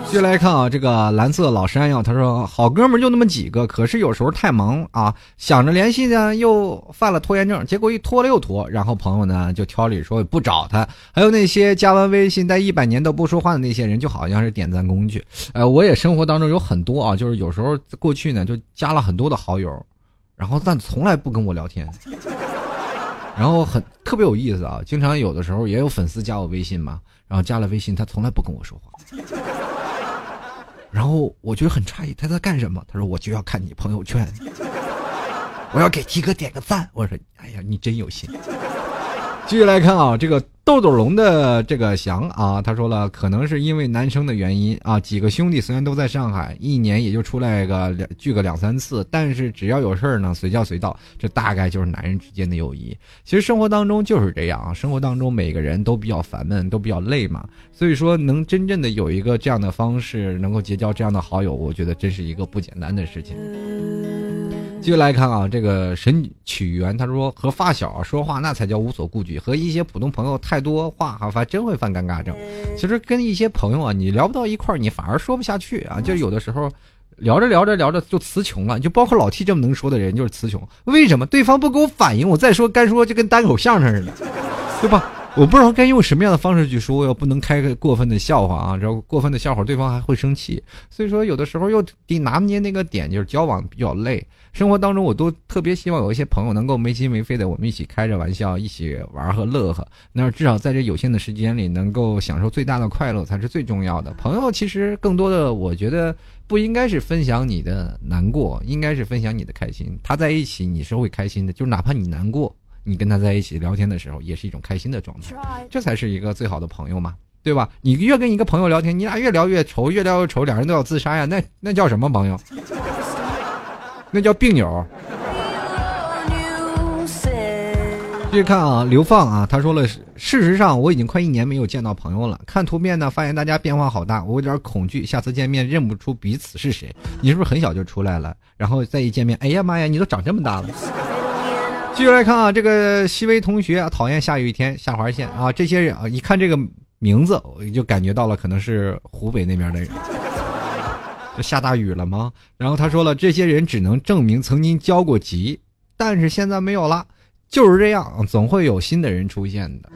接下来看啊，这个蓝色老山药，他说好哥们就那么几个，可是有时候太忙啊，想着联系呢，又犯了拖延症，结果一拖了又拖，然后朋友呢就挑理说不找他。还有那些加完微信待一百年都不说话的那些人，就好像是点赞工具。呃，我也生活当中有很多啊，就是有时候过去呢就加了很多的好友，然后但从来不跟我聊天，[laughs] 然后很特别有意思啊，经常有的时候也有粉丝加我微信嘛，然后加了微信他从来不跟我说话。[laughs] 然后我就很诧异，他在干什么？他说：“我就要看你朋友圈，[laughs] 我要给鸡哥点个赞。”我说：“哎呀，你真有心。”继续来看啊，这个豆豆龙的这个翔啊，他说了，可能是因为男生的原因啊，几个兄弟虽然都在上海，一年也就出来个两聚个两三次，但是只要有事儿呢，随叫随到，这大概就是男人之间的友谊。其实生活当中就是这样啊，生活当中每个人都比较烦闷，都比较累嘛，所以说能真正的有一个这样的方式，能够结交这样的好友，我觉得真是一个不简单的事情。继续来看啊，这个神曲源他说和发小说话那才叫无所顾忌，和一些普通朋友太多话哈，还真会犯尴尬症。其实跟一些朋友啊，你聊不到一块儿，你反而说不下去啊。就有的时候聊着聊着聊着就词穷了，就包括老 T 这么能说的人就是词穷。为什么？对方不给我反应，我再说干说就跟单口相声似的，对吧？我不知道该用什么样的方式去说，要不能开个过分的笑话啊，然后过分的笑话对方还会生气。所以说有的时候又得拿捏那个点，就是交往比较累。生活当中，我都特别希望有一些朋友能够没心没肺的，我们一起开着玩笑，一起玩和乐呵。那至少在这有限的时间里，能够享受最大的快乐才是最重要的。朋友其实更多的，我觉得不应该是分享你的难过，应该是分享你的开心。他在一起，你是会开心的，就哪怕你难过。你跟他在一起聊天的时候，也是一种开心的状态，这才是一个最好的朋友嘛，对吧？你越跟一个朋友聊天，你俩越聊越愁，越聊越愁，两人都要自杀呀，那那叫什么朋友？[laughs] 那叫病友。继续看啊，刘放啊，他说了，事实上我已经快一年没有见到朋友了。看图片呢，发现大家变化好大，我有点恐惧，下次见面认不出彼此是谁。你是不是很小就出来了？然后再一见面，哎呀妈呀，你都长这么大了。继续来看啊，这个西微同学啊，讨厌下雨天下划线啊，这些人啊，一看这个名字，我就感觉到了，可能是湖北那边的人。这下大雨了吗？然后他说了，这些人只能证明曾经交过集，但是现在没有了，就是这样，总会有新的人出现的。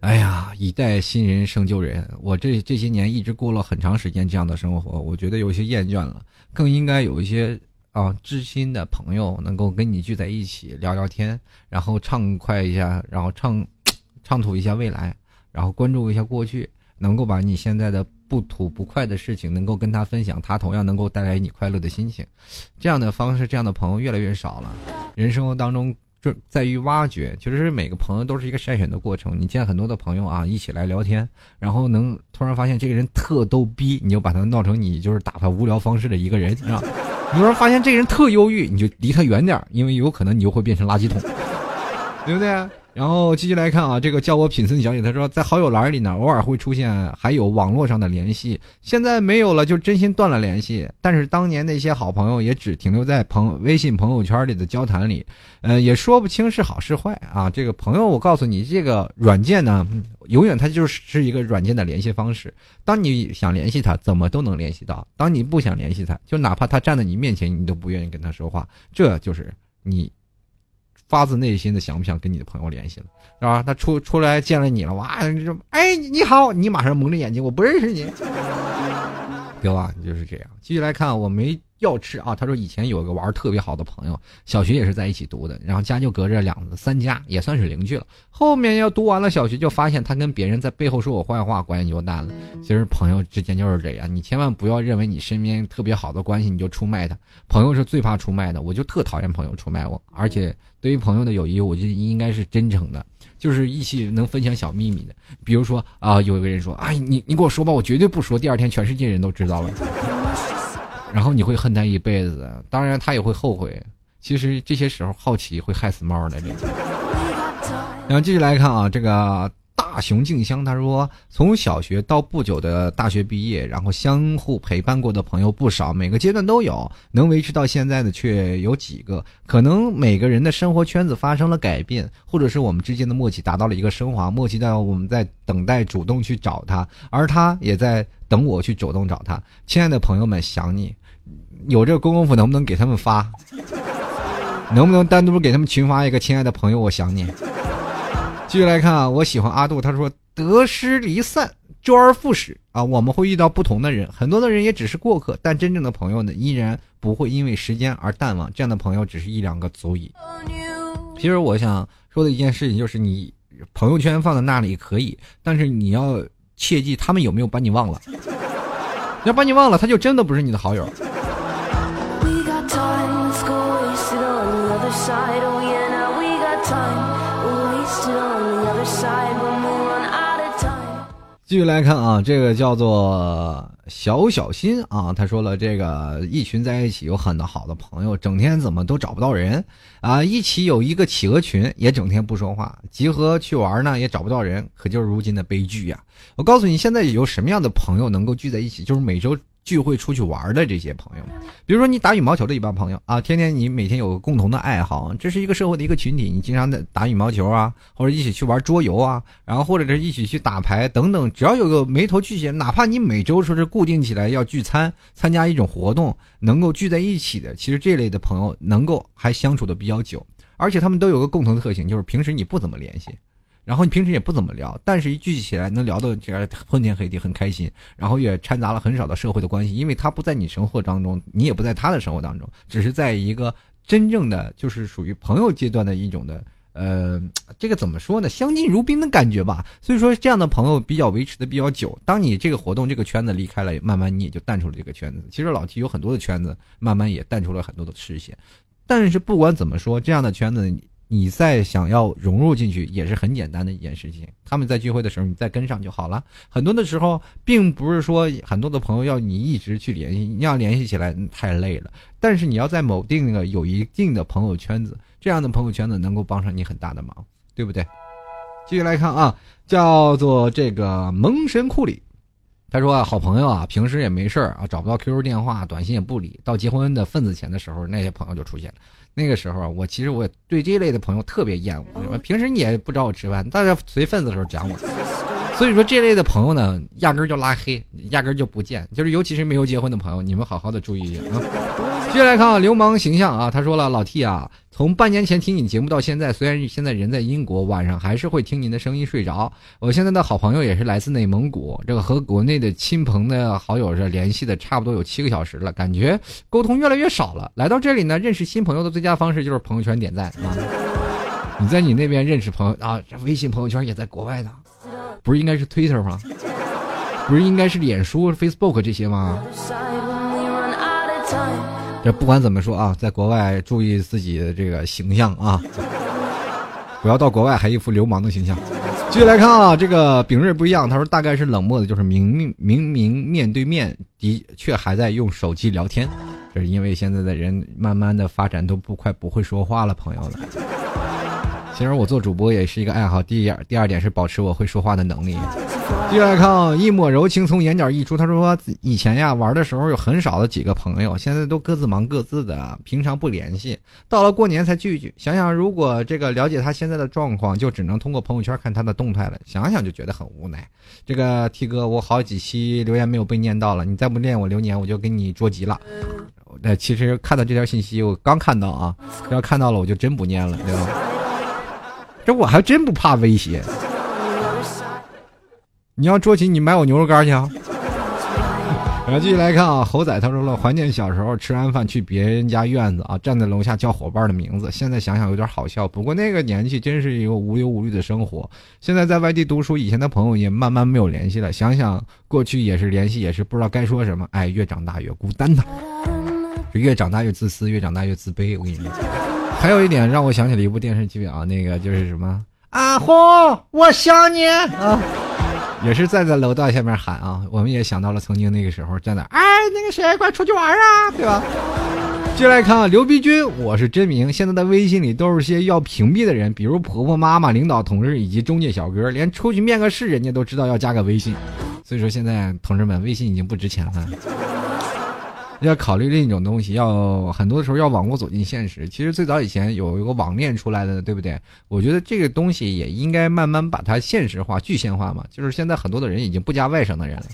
哎呀，一代新人胜旧人，我这这些年一直过了很长时间这样的生活，我觉得有些厌倦了，更应该有一些。啊，知心的朋友能够跟你聚在一起聊聊天，然后畅快一下，然后畅 [tsk] 畅吐一下未来，然后关注一下过去，能够把你现在的不吐不快的事情能够跟他分享，他同样能够带来你快乐的心情。这样的方式，这样的朋友越来越少了。人生活当中就在于挖掘，其实每个朋友都是一个筛选的过程。你见很多的朋友啊，一起来聊天，然后能突然发现这个人特逗逼，你就把他闹成你就是打发无聊方式的一个人，啊你要是发现这个人特忧郁，你就离他远点因为有可能你就会变成垃圾桶，对不对？然后继续来看啊，这个叫我品森小姐，她说在好友栏里呢，偶尔会出现还有网络上的联系，现在没有了，就真心断了联系。但是当年那些好朋友也只停留在朋微信朋友圈里的交谈里，呃，也说不清是好是坏啊。这个朋友，我告诉你，这个软件呢，永远它就是一个软件的联系方式。当你想联系他，怎么都能联系到；当你不想联系他，就哪怕他站在你面前，你都不愿意跟他说话。这就是你。发自内心的想不想跟你的朋友联系了，是吧？他出出来见了你了，哇，哎你好，你马上蒙着眼睛，我不认识你，对吧？就是这样。继续来看，我没要吃啊！他说以前有个玩特别好的朋友，小学也是在一起读的，然后家就隔着两三家，也算是邻居了。后面要读完了小学，就发现他跟别人在背后说我坏话，关系就淡了。其实朋友之间就是这样，你千万不要认为你身边特别好的关系你就出卖他。朋友是最怕出卖的，我就特讨厌朋友出卖我。而且对于朋友的友谊，我就应该是真诚的，就是一起能分享小秘密的。比如说啊，有一个人说：“哎，你你给我说吧，我绝对不说。”第二天全世界人都知道了。然后你会恨他一辈子，当然他也会后悔。其实这些时候好奇会害死猫的。然后继续来看啊，这个大熊静香他说，从小学到不久的大学毕业，然后相互陪伴过的朋友不少，每个阶段都有，能维持到现在的却有几个。可能每个人的生活圈子发生了改变，或者是我们之间的默契达到了一个升华，默契到我们在等待主动去找他，而他也在等我去主动找他。亲爱的朋友们，想你。[laughs] 有这个功夫，能不能给他们发？能不能单独给他们群发一个？亲爱的朋友，我想你。继续来看啊，我喜欢阿杜，他说得失离散，周而复始啊。我们会遇到不同的人，很多的人也只是过客，但真正的朋友呢，依然不会因为时间而淡忘。这样的朋友只是一两个足矣。其实我想说的一件事情就是，你朋友圈放在那里可以，但是你要切记，他们有没有把你忘了？[laughs] 要把你忘了，他就真的不是你的好友。继续来看啊，这个叫做小小心啊，他说了，这个一群在一起有很多好的朋友，整天怎么都找不到人啊？一起有一个企鹅群，也整天不说话，集合去玩呢，也找不到人，可就是如今的悲剧呀！我告诉你，现在有什么样的朋友能够聚在一起？就是每周。聚会出去玩的这些朋友，比如说你打羽毛球的一帮朋友啊，天天你每天有个共同的爱好，这是一个社会的一个群体，你经常的打羽毛球啊，或者一起去玩桌游啊，然后或者是一起去打牌等等，只要有个眉头聚起，哪怕你每周说是固定起来要聚餐，参加一种活动，能够聚在一起的，其实这类的朋友能够还相处的比较久，而且他们都有个共同的特性，就是平时你不怎么联系。然后你平时也不怎么聊，但是一聚起来能聊到这昏天黑地，很开心。然后也掺杂了很少的社会的关系，因为他不在你生活当中，你也不在他的生活当中，只是在一个真正的就是属于朋友阶段的一种的，呃，这个怎么说呢？相敬如宾的感觉吧。所以说这样的朋友比较维持的比较久。当你这个活动这个圈子离开了，慢慢你也就淡出了这个圈子。其实老 T 有很多的圈子，慢慢也淡出了很多的视线。但是不管怎么说，这样的圈子。你再想要融入进去也是很简单的一件事情。他们在聚会的时候，你再跟上就好了。很多的时候，并不是说很多的朋友要你一直去联系，你要联系起来太累了。但是你要在某定的有一定的朋友圈子，这样的朋友圈子能够帮上你很大的忙，对不对？继续来看啊，叫做这个蒙神库里，他说啊，好朋友啊，平时也没事儿啊，找不到 QQ 电话，短信也不理，到结婚的份子钱的时候，那些朋友就出现了。那个时候啊我其实我对这类的朋友特别厌恶。平时你也不找我吃饭，大家随份子的时候讲我。所以说这类的朋友呢，压根儿就拉黑，压根儿就不见。就是尤其是没有结婚的朋友，你们好好的注意一下啊。接下来看啊，流氓形象啊，他说了，老 T 啊。从半年前听你节目到现在，虽然现在人在英国，晚上还是会听您的声音睡着。我现在的好朋友也是来自内蒙古，这个和国内的亲朋的好友是联系的差不多有七个小时了，感觉沟通越来越少了。来到这里呢，认识新朋友的最佳方式就是朋友圈点赞啊！你在你那边认识朋友啊，微信朋友圈也在国外呢，不是应该是 Twitter 吗？不是应该是脸书、Facebook 这些吗？这不管怎么说啊，在国外注意自己的这个形象啊，不要到国外还一副流氓的形象。继续来看啊，这个丙瑞不一样，他说大概是冷漠的，就是明明明明面对面的却还在用手机聊天，这是因为现在的人慢慢的发展都不快不会说话了，朋友们。[laughs] 其实我做主播也是一个爱好。第一点，第二点是保持我会说话的能力。继续来看，一抹柔情从眼角溢出。他说，以前呀玩的时候有很少的几个朋友，现在都各自忙各自的，平常不联系，到了过年才聚聚。想想如果这个了解他现在的状况，就只能通过朋友圈看他的动态了。想想就觉得很无奈。这个 T 哥，我好几期留言没有被念到了，你再不念我留言，我就给你捉急了。那其实看到这条信息，我刚看到啊，要看到了我就真不念了，对吧？这我还真不怕威胁。你要捉急，你买我牛肉干去啊！[laughs] 然后继续来看啊，猴仔他说了，怀念小时候吃完饭去别人家院子啊，站在楼下叫伙伴的名字。现在想想有点好笑，不过那个年纪真是一个无忧无虑的生活。现在在外地读书，以前的朋友也慢慢没有联系了。想想过去也是联系，也是不知道该说什么。哎，越长大越孤单呐，[laughs] 越长大越自私，越长大越自卑。我跟你讲，还有一点让我想起了一部电视剧啊，那个就是什么阿红，我想你啊。也是站在楼道下面喊啊，我们也想到了曾经那个时候在哪，哎，那个谁，快出去玩啊，对吧？进来看啊，刘碧君，我是真名。现在的微信里都是些要屏蔽的人，比如婆婆、妈妈、领导、同事以及中介小哥，连出去面个试，人家都知道要加个微信。所以说现在同志们，微信已经不值钱了。要考虑另一种东西，要很多的时候要网络走进现实。其实最早以前有一个网恋出来的，对不对？我觉得这个东西也应该慢慢把它现实化、具现化嘛。就是现在很多的人已经不加外省的人了，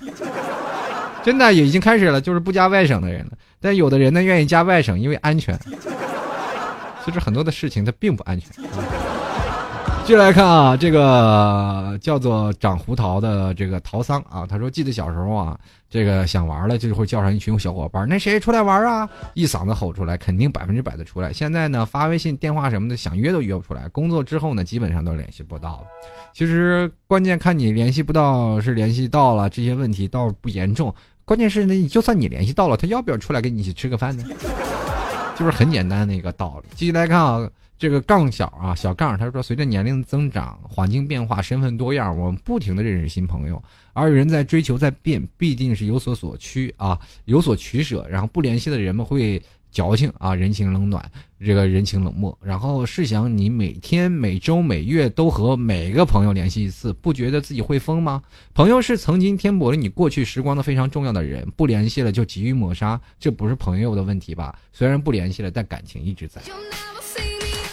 真的也已经开始了，就是不加外省的人了。但有的人呢愿意加外省，因为安全。其实很多的事情它并不安全。接来看啊，这个叫做长胡桃的这个陶桑啊，他说记得小时候啊，这个想玩了就会叫上一群小伙伴，那谁出来玩啊？一嗓子吼出来，肯定百分之百的出来。现在呢，发微信、电话什么的，想约都约不出来。工作之后呢，基本上都联系不到了。其实关键看你联系不到是联系到了，这些问题倒不严重。关键是呢，就算你联系到了，他要不要出来跟你一起吃个饭呢？[laughs] 就是很简单的一个道理。继续来看啊。这个杠小啊，小杠，他说，随着年龄增长，环境变化，身份多样，我们不停的认识新朋友，而人在追求在变，必定是有所所趋啊，有所取舍，然后不联系的人们会矫情啊，人情冷暖，这个人情冷漠，然后试想你每天、每周、每月都和每个朋友联系一次，不觉得自己会疯吗？朋友是曾经填补了你过去时光的非常重要的人，不联系了就急于抹杀，这不是朋友的问题吧？虽然不联系了，但感情一直在。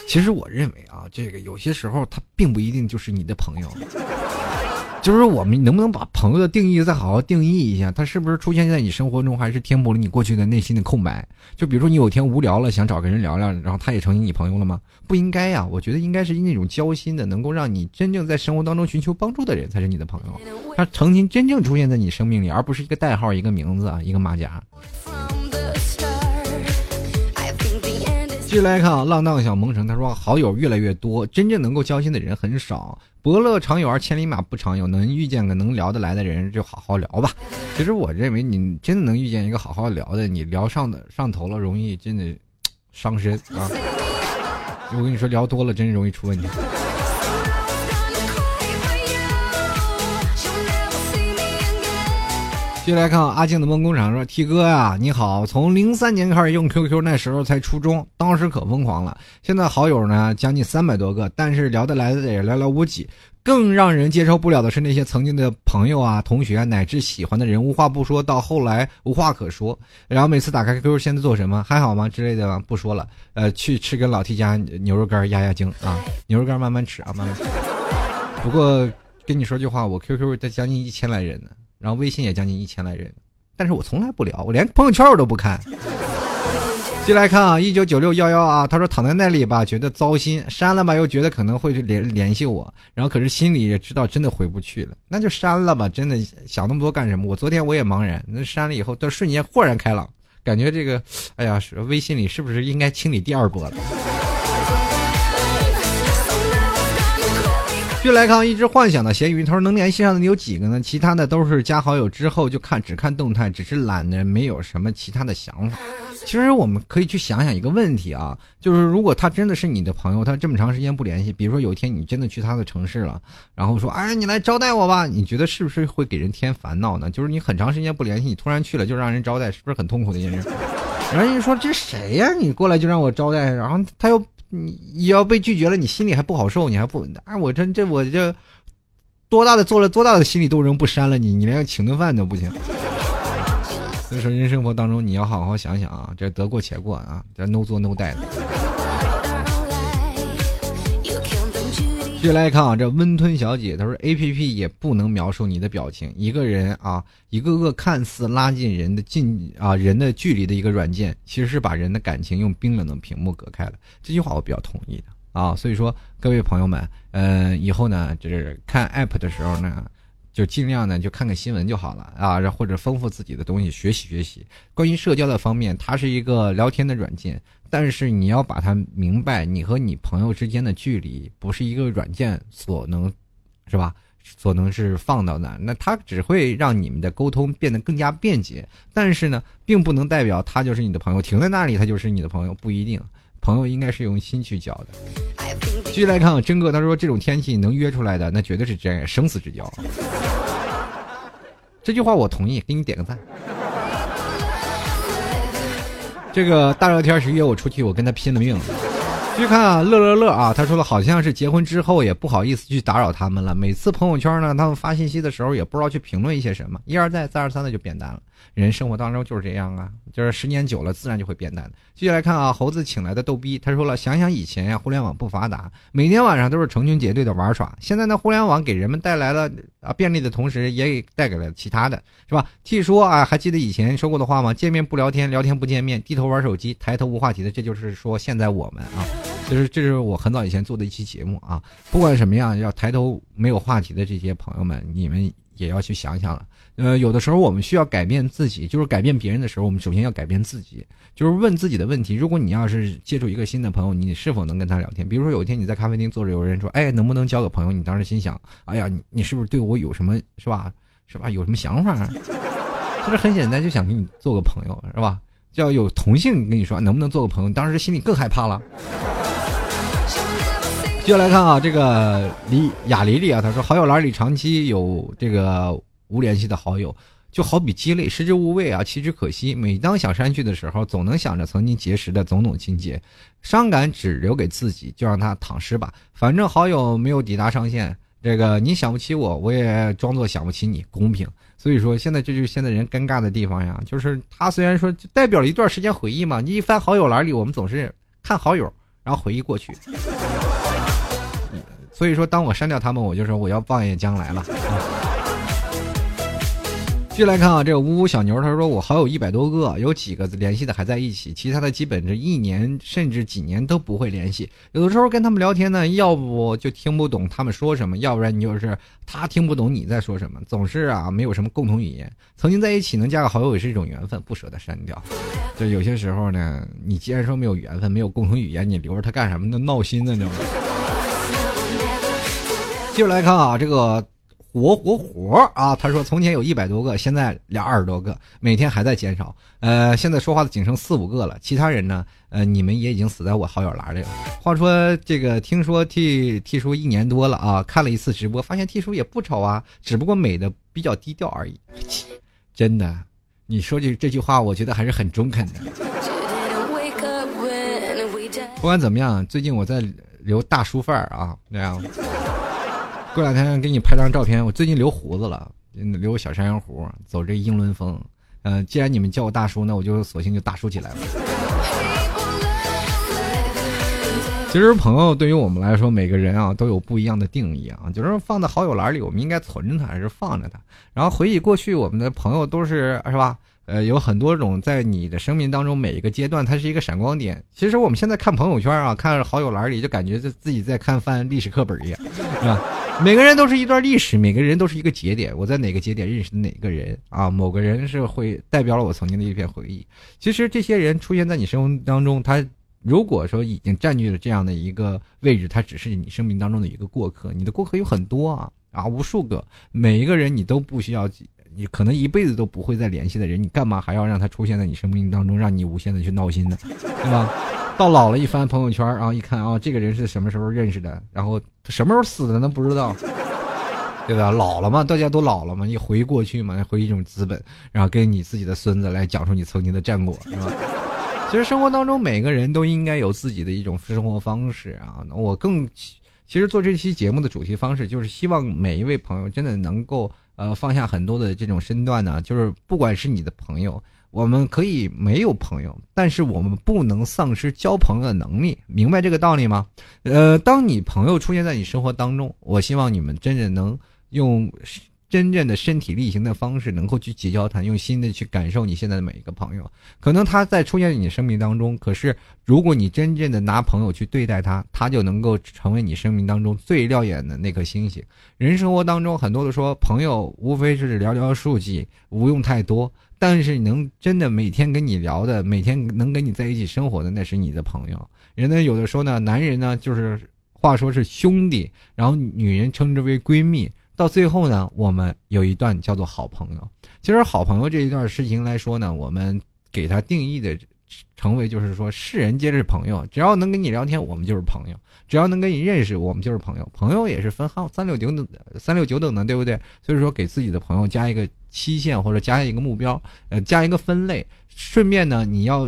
其实我认为啊，这个有些时候他并不一定就是你的朋友，就是我们能不能把朋友的定义再好好定义一下？他是不是出现在你生活中，还是填补了你过去的内心的空白？就比如说你有天无聊了，想找个人聊聊，然后他也成为你朋友了吗？不应该呀，我觉得应该是那种交心的，能够让你真正在生活当中寻求帮助的人才是你的朋友，他曾经真正出现在你生命里，而不是一个代号、一个名字啊、一个马甲。继续来看啊，浪荡小蒙城，他说好友越来越多，真正能够交心的人很少。伯乐常有而千里马不常有，能遇见个能聊得来的人就好好聊吧。其实我认为你真的能遇见一个好好聊的，你聊上的上头了，容易真的伤身啊。我跟你说，聊多了真容易出问题。接来看阿静的梦工厂说：“T 哥呀，你好！从零三年开始用 QQ，那时候才初中，当时可疯狂了。现在好友呢将近三百多个，但是聊得来的也寥寥无几。更让人接受不了的是那些曾经的朋友啊、同学啊乃至喜欢的人，无话不说，到后来无话可说。然后每次打开 QQ，现在做什么？还好吗？之类的不说了。呃，去吃根老 T 家牛肉干压压惊啊！牛肉干慢慢吃啊，慢慢吃。不过跟你说句话，我 QQ 得将近一千来人呢。”然后微信也将近一千来人，但是我从来不聊，我连朋友圈我都不看。进来看啊，一九九六幺幺啊，他说躺在那里吧，觉得糟心，删了吧，又觉得可能会去联联系我，然后可是心里也知道真的回不去了，那就删了吧，真的想那么多干什么？我昨天我也茫然，那删了以后，到瞬间豁然开朗，感觉这个，哎呀，微信里是不是应该清理第二波了？就来看一直幻想的咸鱼，他说能联系上的你有几个呢？其他的都是加好友之后就看只看动态，只是懒得没有什么其他的想法。其实我们可以去想想一个问题啊，就是如果他真的是你的朋友，他这么长时间不联系，比如说有一天你真的去他的城市了，然后说哎你来招待我吧，你觉得是不是会给人添烦恼呢？就是你很长时间不联系，你突然去了就让人招待，是不是很痛苦的一件事？然后人说这谁呀？你过来就让我招待，然后他又。你你要被拒绝了，你心里还不好受，你还不啊？我这这我这多大的做了多大的心理斗争不删了你？你连请顿饭都不行。所以说，人生活当中你要好好想想啊，这得过且过啊，这 no 做 no 带的。接来看啊，这温吞小姐她说：“A P P 也不能描述你的表情。一个人啊，一个个看似拉近人的近啊人的距离的一个软件，其实是把人的感情用冰冷的屏幕隔开了。”这句话我比较同意的啊。所以说，各位朋友们，嗯，以后呢，就是看 App 的时候呢。就尽量呢就看看新闻就好了啊，或者丰富自己的东西，学习学习。关于社交的方面，它是一个聊天的软件，但是你要把它明白，你和你朋友之间的距离不是一个软件所能，是吧？所能是放到那，那它只会让你们的沟通变得更加便捷，但是呢，并不能代表他就是你的朋友，停在那里他就是你的朋友，不一定。朋友应该是用心去交的。继续 [laughs] 来看啊，真哥他说这种天气能约出来的，那绝对是真生死之交。[laughs] 这句话我同意，给你点个赞。这个大热天谁约我出去，我跟他拼了命。去看啊，乐乐乐啊，他说了，好像是结婚之后也不好意思去打扰他们了。每次朋友圈呢，他们发信息的时候，也不知道去评论一些什么，一而再，再而三的就变淡了。人生活当中就是这样啊，就是时间久了，自然就会变淡的。继续来看啊，猴子请来的逗逼，他说了，想想以前呀，互联网不发达，每天晚上都是成群结队的玩耍。现在呢，互联网给人们带来了啊便利的同时，也给带给了其他的，是吧据说啊，还记得以前说过的话吗？见面不聊天，聊天不见面，低头玩手机，抬头无话题的，这就是说现在我们啊。就是这是我很早以前做的一期节目啊，不管什么样，要抬头没有话题的这些朋友们，你们也要去想想了。呃，有的时候我们需要改变自己，就是改变别人的时候，我们首先要改变自己，就是问自己的问题。如果你要是接触一个新的朋友，你是否能跟他聊天？比如说有一天你在咖啡厅坐着，有人说：“哎，能不能交个朋友？”你当时心想：“哎呀，你你是不是对我有什么是吧？是吧？有什么想法？”其实很简单，就想跟你做个朋友，是吧？叫有同性跟你说能不能做个朋友，当时心里更害怕了。接下来看啊，这个李雅丽丽啊，他说好友栏里长期有这个无联系的好友，就好比鸡肋，食之无味啊，弃之可惜。每当想删去的时候，总能想着曾经结识的种种情节，伤感只留给自己，就让他躺尸吧。反正好友没有抵达上限，这个你想不起我，我也装作想不起你，公平。所以说，现在这就是现在人尴尬的地方呀，就是他虽然说代表了一段时间回忆嘛，你一翻好友栏里，我们总是看好友，然后回忆过去。所以说，当我删掉他们，我就说我要放眼将来了。[laughs] 继续来看啊，这个呜呜小牛，他说我好友一百多个，有几个联系的还在一起，其他的基本是一年甚至几年都不会联系。有的时候跟他们聊天呢，要不就听不懂他们说什么，要不然你就是他听不懂你在说什么，总是啊没有什么共同语言。曾经在一起能加个好友也是一种缘分，不舍得删掉。就有些时候呢，你既然说没有缘分，没有共同语言，你留着他干什么？那闹心呢，你知道吗。接着来看啊，这个活活活啊，他说从前有一百多个，现在俩二十多个，每天还在减少。呃，现在说话的仅剩四五个了，其他人呢？呃，你们也已经死在我好友栏里了。话说这个，听说替替叔一年多了啊，看了一次直播，发现替叔也不丑啊，只不过美的比较低调而已。[laughs] 真的，你说句这句话，我觉得还是很中肯的。不管怎么样，最近我在留大叔范儿啊，那样。过两天给你拍张照片，我最近留胡子了，留个小山羊胡，走这英伦风。嗯，既然你们叫我大叔，那我就索性就大叔起来了。其实朋友对于我们来说，每个人啊都有不一样的定义啊，就是放在好友栏里，我们应该存着它还是放着它？然后回忆过去，我们的朋友都是是吧？呃，有很多种，在你的生命当中每一个阶段，它是一个闪光点。其实我们现在看朋友圈啊，看好友栏里，就感觉自自己在看翻历史课本一样，是吧？每个人都是一段历史，每个人都是一个节点。我在哪个节点认识的哪个人啊？某个人是会代表了我曾经的一片回忆。其实这些人出现在你生命当中，他如果说已经占据了这样的一个位置，他只是你生命当中的一个过客。你的过客有很多啊啊，无数个，每一个人你都不需要。你可能一辈子都不会再联系的人，你干嘛还要让他出现在你生命当中，让你无限的去闹心呢？对吧？到老了，一翻朋友圈，然后一看啊，这个人是什么时候认识的？然后他什么时候死的？那不知道，对吧？老了嘛，大家都老了嘛，你回忆过去嘛，回忆一种资本，然后跟你自己的孙子来讲述你曾经的战果，是吧？[laughs] 其实生活当中每个人都应该有自己的一种生活方式啊。我更其实做这期节目的主题方式，就是希望每一位朋友真的能够。呃，放下很多的这种身段呢，就是不管是你的朋友，我们可以没有朋友，但是我们不能丧失交朋友的能力，明白这个道理吗？呃，当你朋友出现在你生活当中，我希望你们真的能用真正的身体力行的方式，能够去结交他，用心的去感受你现在的每一个朋友。可能他在出现在你生命当中，可是如果你真正的拿朋友去对待他，他就能够成为你生命当中最耀眼的那颗星星。人生活当中很多的说，朋友无非是寥寥数计，无用太多。但是能真的每天跟你聊的，每天能跟你在一起生活的，那是你的朋友。人呢，有的说呢，男人呢就是话说是兄弟，然后女人称之为闺蜜。到最后呢，我们有一段叫做好朋友。其实好朋友这一段事情来说呢，我们给他定义的成为就是说，世人皆是朋友，只要能跟你聊天，我们就是朋友；只要能跟你认识，我们就是朋友。朋友也是分号三六九等三六九等的，对不对？所以说，给自己的朋友加一个期限或者加一个目标，呃，加一个分类。顺便呢，你要。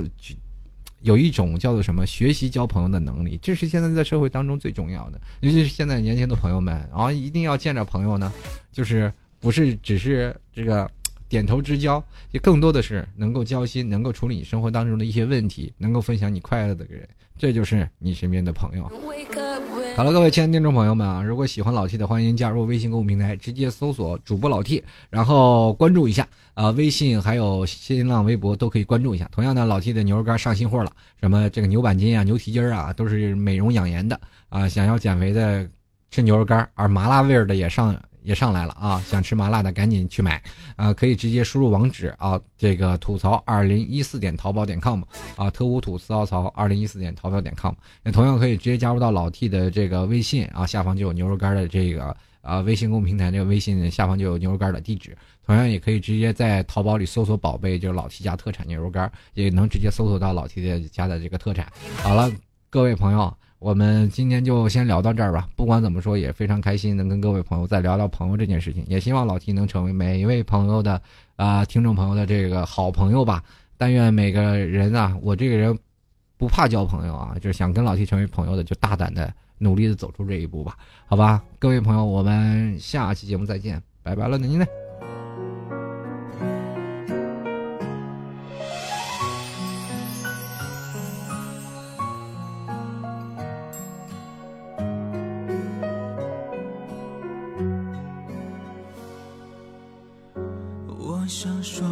有一种叫做什么学习交朋友的能力，这是现在在社会当中最重要的。尤其是现在年轻的朋友们，啊一定要见着朋友呢，就是不是只是这个点头之交，也更多的是能够交心，能够处理你生活当中的一些问题，能够分享你快乐的人，这就是你身边的朋友。好了，各位亲爱的听众朋友们啊，如果喜欢老 T 的，欢迎加入微信公众平台，直接搜索主播老 T，然后关注一下啊，微信还有新浪微博都可以关注一下。同样的，老 T 的牛肉干上新货了，什么这个牛板筋啊、牛蹄筋啊，都是美容养颜的啊。想要减肥的吃牛肉干，而麻辣味儿的也上。也上来了啊！想吃麻辣的赶紧去买，啊，可以直接输入网址啊，这个吐槽二零一四点淘宝点 com 啊，特务吐槽槽二零一四点淘宝点 com，那同样可以直接加入到老 T 的这个微信啊，下方就有牛肉干的这个啊微信公众平台这个微信下方就有牛肉干的地址，同样也可以直接在淘宝里搜索宝贝，就是老 T 家特产牛肉干，也能直接搜索到老 T 的家的这个特产。好了，各位朋友。我们今天就先聊到这儿吧。不管怎么说，也非常开心能跟各位朋友再聊聊朋友这件事情。也希望老 T 能成为每一位朋友的啊听众朋友的这个好朋友吧。但愿每个人啊，我这个人不怕交朋友啊，就是想跟老 T 成为朋友的，就大胆的努力的走出这一步吧。好吧，各位朋友，我们下期节目再见，拜拜了，您呢？想说